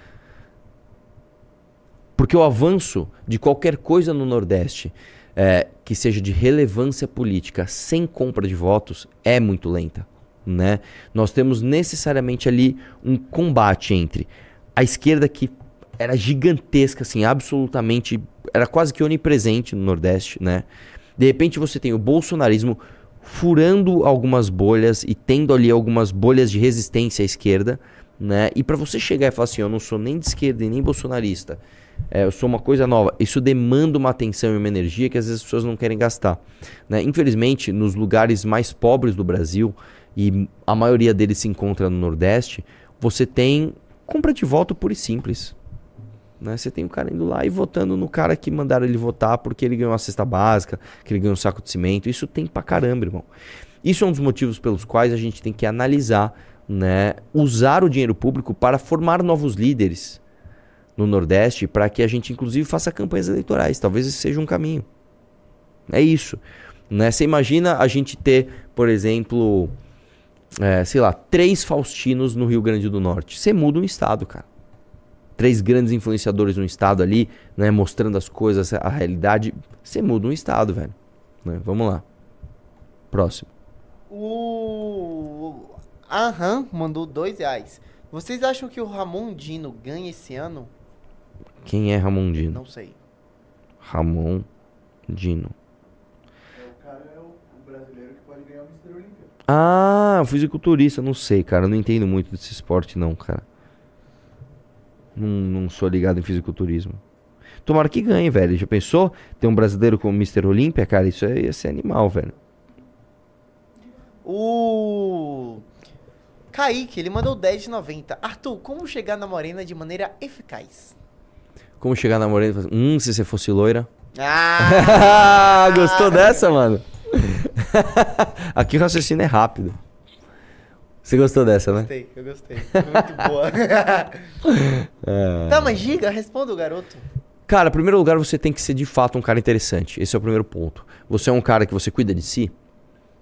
Porque o avanço de qualquer coisa no Nordeste é, que seja de relevância política sem compra de votos é muito lenta. Né? Nós temos necessariamente ali um combate entre a esquerda que era gigantesca, assim, absolutamente. Era quase que onipresente no Nordeste, né? De repente você tem o bolsonarismo furando algumas bolhas e tendo ali algumas bolhas de resistência à esquerda, né? E para você chegar e falar assim, eu não sou nem de esquerda e nem bolsonarista, é, eu sou uma coisa nova. Isso demanda uma atenção e uma energia que às vezes as pessoas não querem gastar. Né? Infelizmente, nos lugares mais pobres do Brasil, e a maioria deles se encontra no Nordeste, você tem compra de voto pura e simples. Né? Você tem o cara indo lá e votando no cara que mandaram ele votar porque ele ganhou uma cesta básica, que ele ganhou um saco de cimento. Isso tem pra caramba, irmão. Isso é um dos motivos pelos quais a gente tem que analisar, né, usar o dinheiro público para formar novos líderes no Nordeste, para que a gente inclusive faça campanhas eleitorais. Talvez esse seja um caminho. É isso. Né? Você imagina a gente ter, por exemplo, é, sei lá, três Faustinos no Rio Grande do Norte. Você muda um estado, cara. Três grandes influenciadores no estado ali, né, mostrando as coisas, a realidade. Você muda um estado, velho. Né? Vamos lá. Próximo. O Aham mandou 2 reais. Vocês acham que o Ramon Dino ganha esse ano? Quem é Ramon Dino? Não sei. Ramon Dino. O cara é o brasileiro que pode ganhar o Mr. Olímpia. Ah, fisiculturista, não sei, cara. Eu não entendo muito desse esporte, não, cara. Não, não sou ligado em fisiculturismo. Tomara que ganhe, velho. Já pensou? Ter um brasileiro como Mr. Olímpia, cara? Isso aí ia ser animal, velho. O Kaique, ele mandou 10 de 90. Arthur, como chegar na morena de maneira eficaz? Como chegar na morena e falar, hum, se você fosse loira. Ah! *laughs* Gostou dessa, mano? *laughs* Aqui o raciocínio é rápido. Você gostou dessa, né? Gostei, eu gostei. Foi Muito boa. *laughs* É. Tá, mas diga, responda o garoto. Cara, em primeiro lugar, você tem que ser de fato um cara interessante. Esse é o primeiro ponto. Você é um cara que você cuida de si.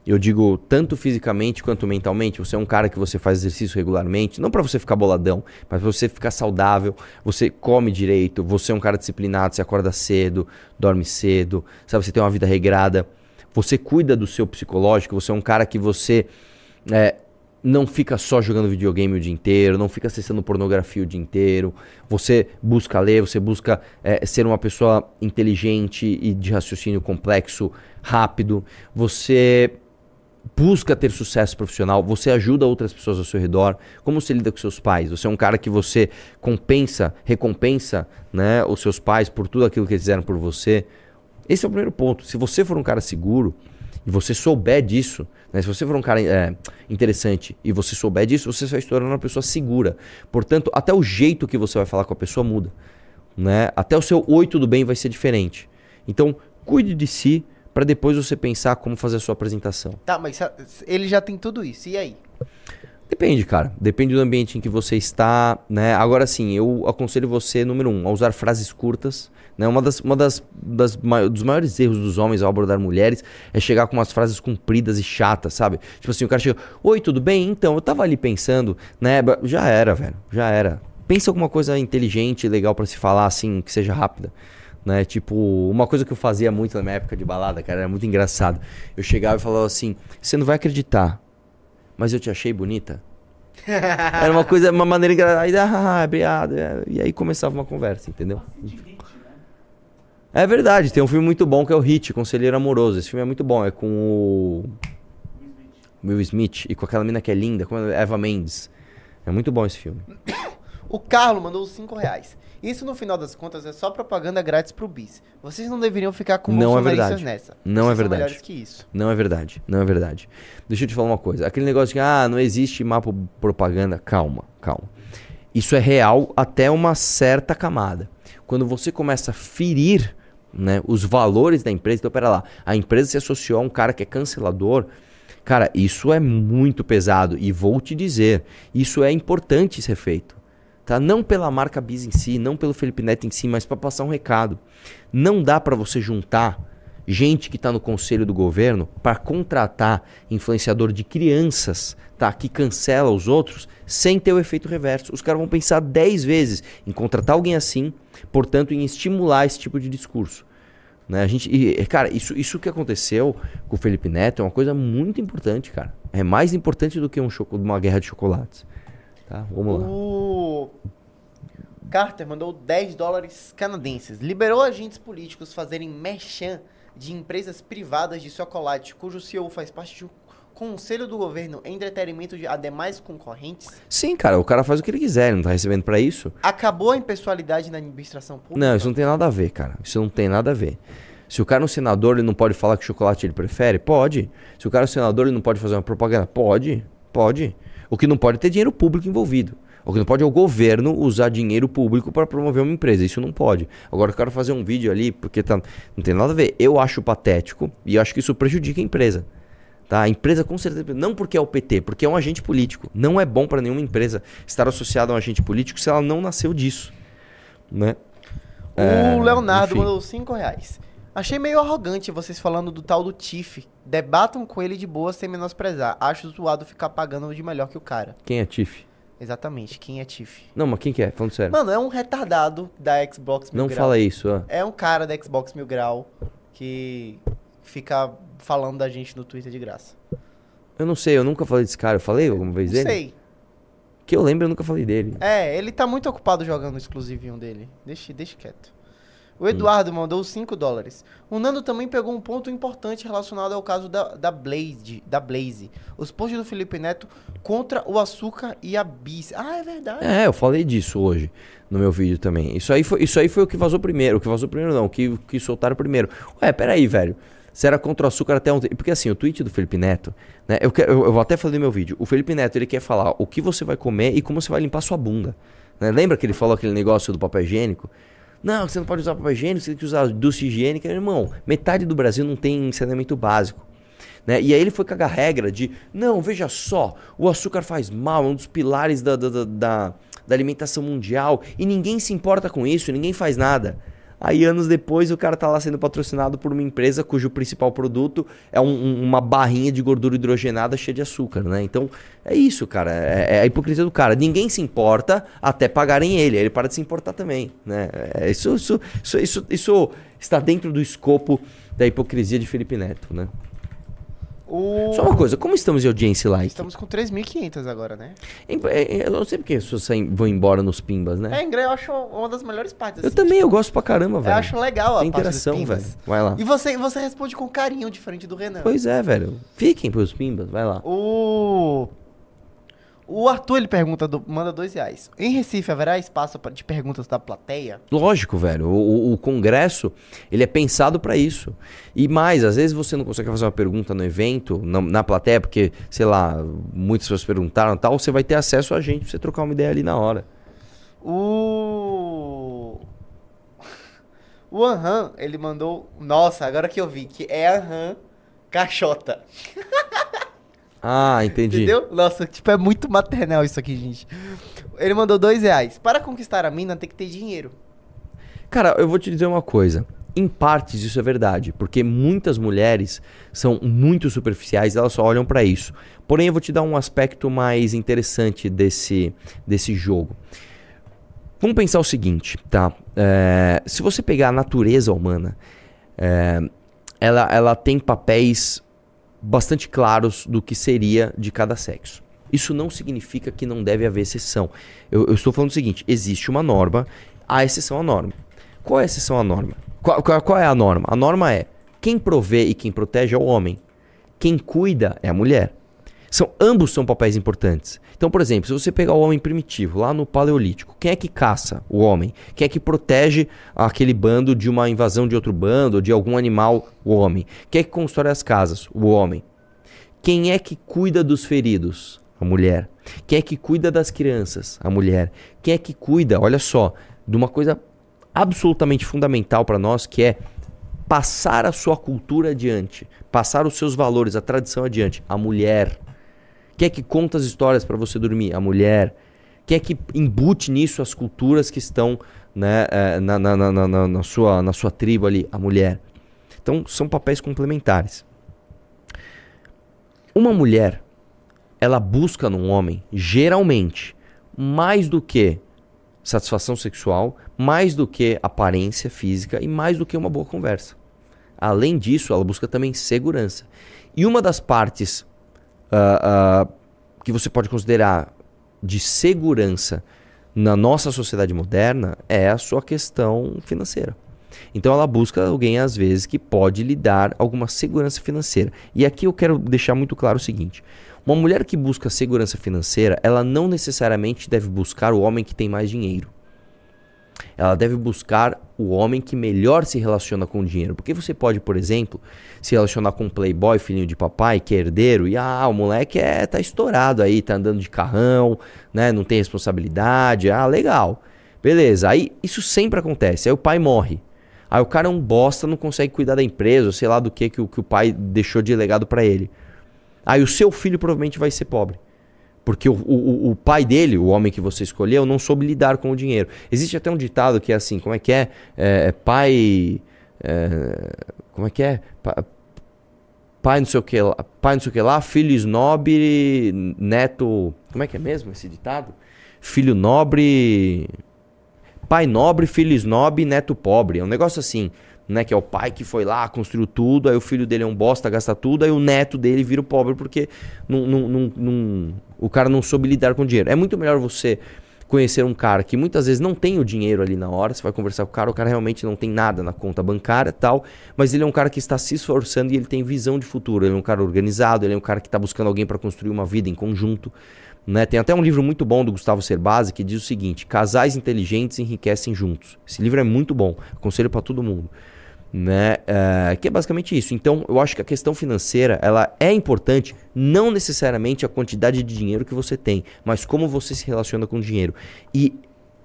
Eu digo tanto fisicamente quanto mentalmente. Você é um cara que você faz exercício regularmente, não para você ficar boladão, mas pra você ficar saudável. Você come direito. Você é um cara disciplinado. Você acorda cedo, dorme cedo. Sabe? Você tem uma vida regrada. Você cuida do seu psicológico. Você é um cara que você é, não fica só jogando videogame o dia inteiro, não fica acessando pornografia o dia inteiro. Você busca ler, você busca é, ser uma pessoa inteligente e de raciocínio complexo, rápido. Você busca ter sucesso profissional, você ajuda outras pessoas ao seu redor. Como você lida com seus pais? Você é um cara que você compensa, recompensa né, os seus pais por tudo aquilo que eles fizeram por você. Esse é o primeiro ponto. Se você for um cara seguro e você souber disso, né, se você for um cara é, interessante e você souber disso, você vai se tornar uma pessoa segura. Portanto, até o jeito que você vai falar com a pessoa muda. Né? Até o seu oi, tudo bem vai ser diferente. Então, cuide de si para depois você pensar como fazer a sua apresentação. Tá, mas ele já tem tudo isso. E aí? Depende, cara. Depende do ambiente em que você está, né? Agora sim, eu aconselho você, número um, a usar frases curtas. Né? Uma das, uma das, das dos maiores erros dos homens ao abordar mulheres é chegar com umas frases compridas e chatas, sabe? Tipo assim, o cara chega, oi, tudo bem? Então, eu tava ali pensando, né? Já era, velho. Já era. Pensa alguma coisa inteligente, legal pra se falar, assim, que seja rápida. Né? Tipo, uma coisa que eu fazia muito na minha época de balada, cara, era muito engraçado. Eu chegava e falava assim: você não vai acreditar, mas eu te achei bonita. *laughs* Era uma coisa, uma maneira engraçada. Aí, ah, obrigado. é, E aí começava uma conversa, entendeu? É verdade, tem um filme muito bom que é o Hit, Conselheiro Amoroso. Esse filme é muito bom, é com o Will Smith e com aquela mina que é linda, como é? Eva Mendes. É muito bom esse filme. O Carlos mandou os 5 reais. Isso, no final das contas, é só propaganda grátis pro Bis. Vocês não deveriam ficar com Não é verdade. nessa. Não Vocês é verdade. Melhores que isso. Não é verdade, não é verdade. Deixa eu te falar uma coisa. Aquele negócio de que ah, não existe mapa propaganda. Calma, calma. Isso é real até uma certa camada. Quando você começa a ferir né, os valores da empresa, então pera lá, a empresa se associou a um cara que é cancelador. Cara, isso é muito pesado e vou te dizer, isso é importante ser feito. Tá? Não pela marca Bis em si, não pelo Felipe Neto em si, mas para passar um recado. Não dá para você juntar gente que está no conselho do governo para contratar influenciador de crianças, tá? Que cancela os outros sem ter o efeito reverso. Os caras vão pensar 10 vezes em contratar alguém assim, portanto, em estimular esse tipo de discurso. Né? A gente, e, cara, isso, isso que aconteceu com o Felipe Neto é uma coisa muito importante, cara. É mais importante do que um uma guerra de chocolates. Tá? Vamos lá. O Carter mandou 10 dólares canadenses. Liberou agentes políticos fazerem merchan de empresas privadas de chocolate, cujo CEO faz parte do conselho do governo em detrimento de ademais concorrentes. Sim, cara, o cara faz o que ele quiser, ele não tá recebendo pra isso. Acabou a impessoalidade na administração pública. Não, isso não tem nada a ver, cara. Isso não tem nada a ver. Se o cara é um senador, ele não pode falar que chocolate ele prefere? Pode. Se o cara é um senador, ele não pode fazer uma propaganda? Pode. Pode. O que não pode é ter dinheiro público envolvido. O que não pode é o governo usar dinheiro público para promover uma empresa. Isso não pode. Agora eu quero fazer um vídeo ali, porque tá, não tem nada a ver. Eu acho patético e eu acho que isso prejudica a empresa. Tá? A empresa com certeza, não porque é o PT, porque é um agente político. Não é bom para nenhuma empresa estar associada a um agente político se ela não nasceu disso. Né? O É, Leonardo enfim. mandou 5 reais. Achei meio arrogante vocês falando do tal do Tiff. Debatam com ele de boa sem menosprezar. Acho zoado ficar pagando de melhor que o cara. Quem é Tiff? Exatamente, quem é Tiff? Não, mas quem que é? Falando sério. Mano, é um retardado da Xbox Mil não Grau. fala isso, ó. É um cara da Xbox Mil Grau que fica falando da gente no Twitter de graça. Eu não sei, eu nunca falei desse cara. Eu falei alguma vez Não dele? sei. Que eu lembro, eu nunca falei dele. É, ele tá muito ocupado jogando o exclusivinho dele. Deixa, deixa quieto. O Eduardo mandou 5 dólares. O Nando também pegou um ponto importante relacionado ao caso da, da, Blaze, da Blaze. Os posts do Felipe Neto contra o açúcar e a bis. Ah, é verdade. É, eu falei disso hoje no meu vídeo também. Isso aí foi, isso aí foi o que vazou primeiro. O que vazou primeiro não, o que, o que soltaram primeiro. Ué, peraí, velho. Você era contra o açúcar até ontem. Porque assim, o tweet do Felipe Neto, né? Eu, quero, eu, eu vou até falar no meu vídeo. O Felipe Neto, ele quer falar o que você vai comer e como você vai limpar sua bunda. né? Lembra que ele falou aquele negócio do papel higiênico? Não, você não pode usar papel higiênico, você tem que usar doce higiênica. Irmão, metade do Brasil não tem saneamento básico. Né? E aí ele foi cagar a regra de, não, veja só, o açúcar faz mal, é um dos pilares da, da, da, da- da alimentação mundial, e ninguém se importa com isso, ninguém faz nada. Aí anos depois o cara tá lá sendo patrocinado por uma empresa cujo principal produto é um- um- uma barrinha de gordura hidrogenada cheia de açúcar, né? Então é isso, cara. É, é a hipocrisia do cara. Ninguém se importa até pagarem ele. Aí ele para de se importar também, né? É, isso, isso, isso, isso, isso está dentro do escopo da hipocrisia de Felipe Neto, né? O... Só uma coisa, como estamos de audiência lá? Estamos com 3.500 agora, né? Em- é, Eu não sei porque as pessoas vão embora nos pimbas, né? É, Ingrid, eu acho uma das melhores partes. eu assim, também, tipo, eu gosto pra caramba, Eu velho. acho legal a Tem interação, velho. Vai lá. E você, você responde com carinho, diferente do Renan. Pois é, velho. Fiquem pros pimbas, vai lá. O... O Arthur, ele pergunta, do- manda dois reais. Em Recife, haverá espaço pra- de perguntas da plateia? Lógico, velho. O, o- o congresso, ele é pensado pra isso. E mais, às vezes você não consegue fazer uma pergunta no evento, na, na plateia, porque, sei lá, muitas pessoas perguntaram e tal, você vai ter acesso a gente pra você trocar uma ideia ali na hora. O... *laughs* O Anhan, ele mandou... Nossa, agora que eu vi, que é Anhan Caixota. *laughs* Ah, entendi. Entendeu? Nossa, tipo, é muito maternal isso aqui, gente. Ele mandou dois reais. Para conquistar a mina, tem que ter dinheiro. Cara, eu vou te dizer uma coisa. Em partes isso é verdade, porque muitas mulheres são muito superficiais, elas só olham pra isso. Porém, eu vou te dar um aspecto mais interessante desse, desse jogo. Vamos pensar o seguinte, tá? É, se você pegar a natureza humana, é, ela, ela tem papéis bastante claros do que seria de cada sexo. Isso não significa que não deve haver exceção. Eu, eu estou falando o seguinte: existe uma norma, há exceção à norma. Qual é a exceção à norma? Qual, qual- qual é a norma? A norma é: quem provê e quem protege é o homem, quem cuida é a mulher. São, ambos são papéis importantes. Então, por exemplo, se você pegar o homem primitivo, lá no Paleolítico, quem é que caça o homem? Quem é que protege aquele bando de uma invasão de outro bando, ou de algum animal? O homem. Quem é que constrói as casas? O homem. Quem é que cuida dos feridos? A mulher. Quem é que cuida das crianças? A mulher. Quem é que cuida, olha só, de uma coisa absolutamente fundamental para nós, que é passar a sua cultura adiante, passar os seus valores, a tradição adiante? A mulher. Quem é que conta as histórias para você dormir? A mulher. Quem é que embute nisso as culturas que estão né, eh, na, na, na, na, sua, na sua tribo ali? A mulher. Então, são papéis complementares. Uma mulher, ela busca num homem, geralmente, mais do que satisfação sexual, mais do que aparência física e mais do que uma boa conversa. Além disso, ela busca também segurança. E uma das partes ah, que você pode considerar de segurança na nossa sociedade moderna é a sua questão financeira. Então ela busca alguém, às vezes, que pode lhe dar alguma segurança financeira. E aqui eu quero deixar muito claro o seguinte: uma mulher que busca segurança financeira, ela não necessariamente deve buscar o homem que tem mais dinheiro. Ela deve buscar o homem que melhor se relaciona com o dinheiro. Porque você pode, por exemplo, se relacionar com um playboy, filhinho de papai, que é herdeiro, e ah, o moleque é, tá estourado aí, tá andando de carrão, né, não tem responsabilidade, ah, legal. Beleza, aí isso sempre acontece, aí o pai morre. Aí o cara é um bosta, não consegue cuidar da empresa, sei lá do que que, o- que o pai deixou de legado pra ele. Aí o seu filho provavelmente vai ser pobre. Porque o, o, o pai dele, o homem que você escolheu, não soube lidar com o dinheiro. Existe até um ditado que é assim, como é que é? É, é pai. é, como é que é? Pa- pai não sei o que lá, pai não sei o que lá, filho snob, neto. Como é que é mesmo esse ditado? Filho nobre. Pai nobre, filho snob, neto pobre. É um negócio assim, né? Que é o pai que foi lá, construiu tudo, aí o filho dele é um bosta, gasta tudo, aí o neto dele vira o pobre porque não- o cara não soube lidar com dinheiro. É muito melhor você conhecer um cara que muitas vezes não tem o dinheiro ali na hora, você vai conversar com o cara, o cara realmente não tem nada na conta bancária tal, mas ele é um cara que está se esforçando e ele tem visão de futuro, ele é um cara organizado, ele é um cara que está buscando alguém para construir uma vida em conjunto. Né? Tem até um livro muito bom do Gustavo Cerbasi que diz o seguinte: casais inteligentes enriquecem juntos. Esse livro é muito bom, aconselho para todo mundo. Né? É, que é basicamente isso. Então, eu acho que a questão financeira ela é importante, não necessariamente a quantidade de dinheiro que você tem, mas como você se relaciona com o dinheiro. E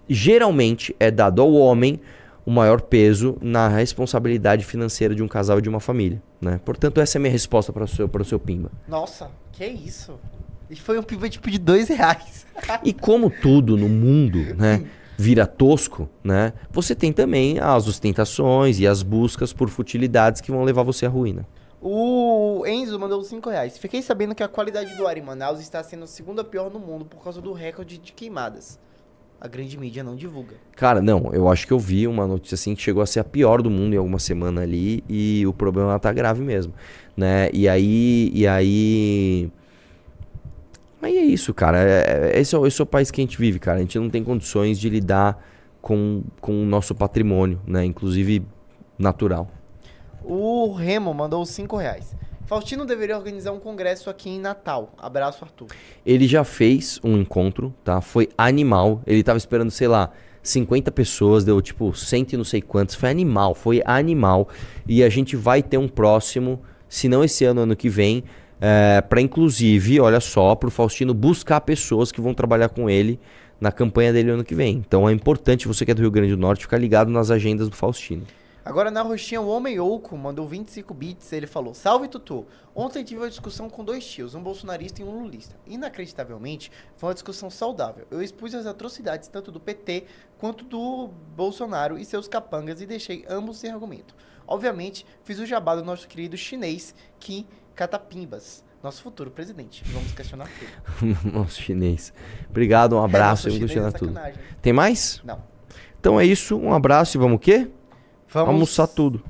geralmente é dado ao homem o maior peso na responsabilidade financeira de um casal e de uma família. Né? Portanto, essa é a minha resposta para o seu, para o seu Pimba. Nossa, que isso? Foi um pivô tipo de dois reais. E como tudo no mundo, né? *laughs* vira tosco, né? Você tem também as ostentações e as buscas por futilidades que vão levar você à ruína. O Enzo mandou 5 reais. Fiquei sabendo que a qualidade do ar em Manaus está sendo a segunda pior no mundo por causa do recorde de queimadas. A grande mídia não divulga. Cara, não, eu acho que eu vi uma notícia assim que chegou a ser a pior do mundo em alguma semana ali e o problema tá grave mesmo, né? E aí, e aí Aí é isso, cara. É, é- esse, é, o- esse é o país que a gente vive, cara. A gente não tem condições de lidar com, com o nosso patrimônio, né? Inclusive natural. O Remo mandou 5 reais. Faustino deveria organizar um congresso aqui em Natal. Abraço, Arthur. Ele já fez um encontro, tá? Foi animal. Ele tava esperando, sei lá, 50 pessoas, deu tipo cento e não sei quantos. Foi animal, foi animal. E a gente vai ter um próximo, se não esse ano, ano que vem, é, para inclusive, olha só, pro Faustino buscar pessoas que vão trabalhar com ele na campanha dele ano que vem. Então é importante você que é do Rio Grande do Norte ficar ligado nas agendas do Faustino. Agora na roxinha, o Homem Oco mandou 25 bits. Ele falou: Salve Tutu. Ontem tive uma discussão com dois tios, um bolsonarista e um lulista. Inacreditavelmente, foi uma discussão saudável. Eu expus as atrocidades tanto do PT quanto do Bolsonaro e seus capangas e deixei ambos sem argumento. Obviamente, fiz o jabá do nosso querido chinês Kim Catapimbas, nosso futuro presidente. Vamos questionar tudo. *laughs* Nosso chinês. Obrigado, um abraço É, e nosso vamos questionar é tudo. Tem mais? Não. Então é isso, um abraço e vamos o quê? Vamos Almoçar tudo.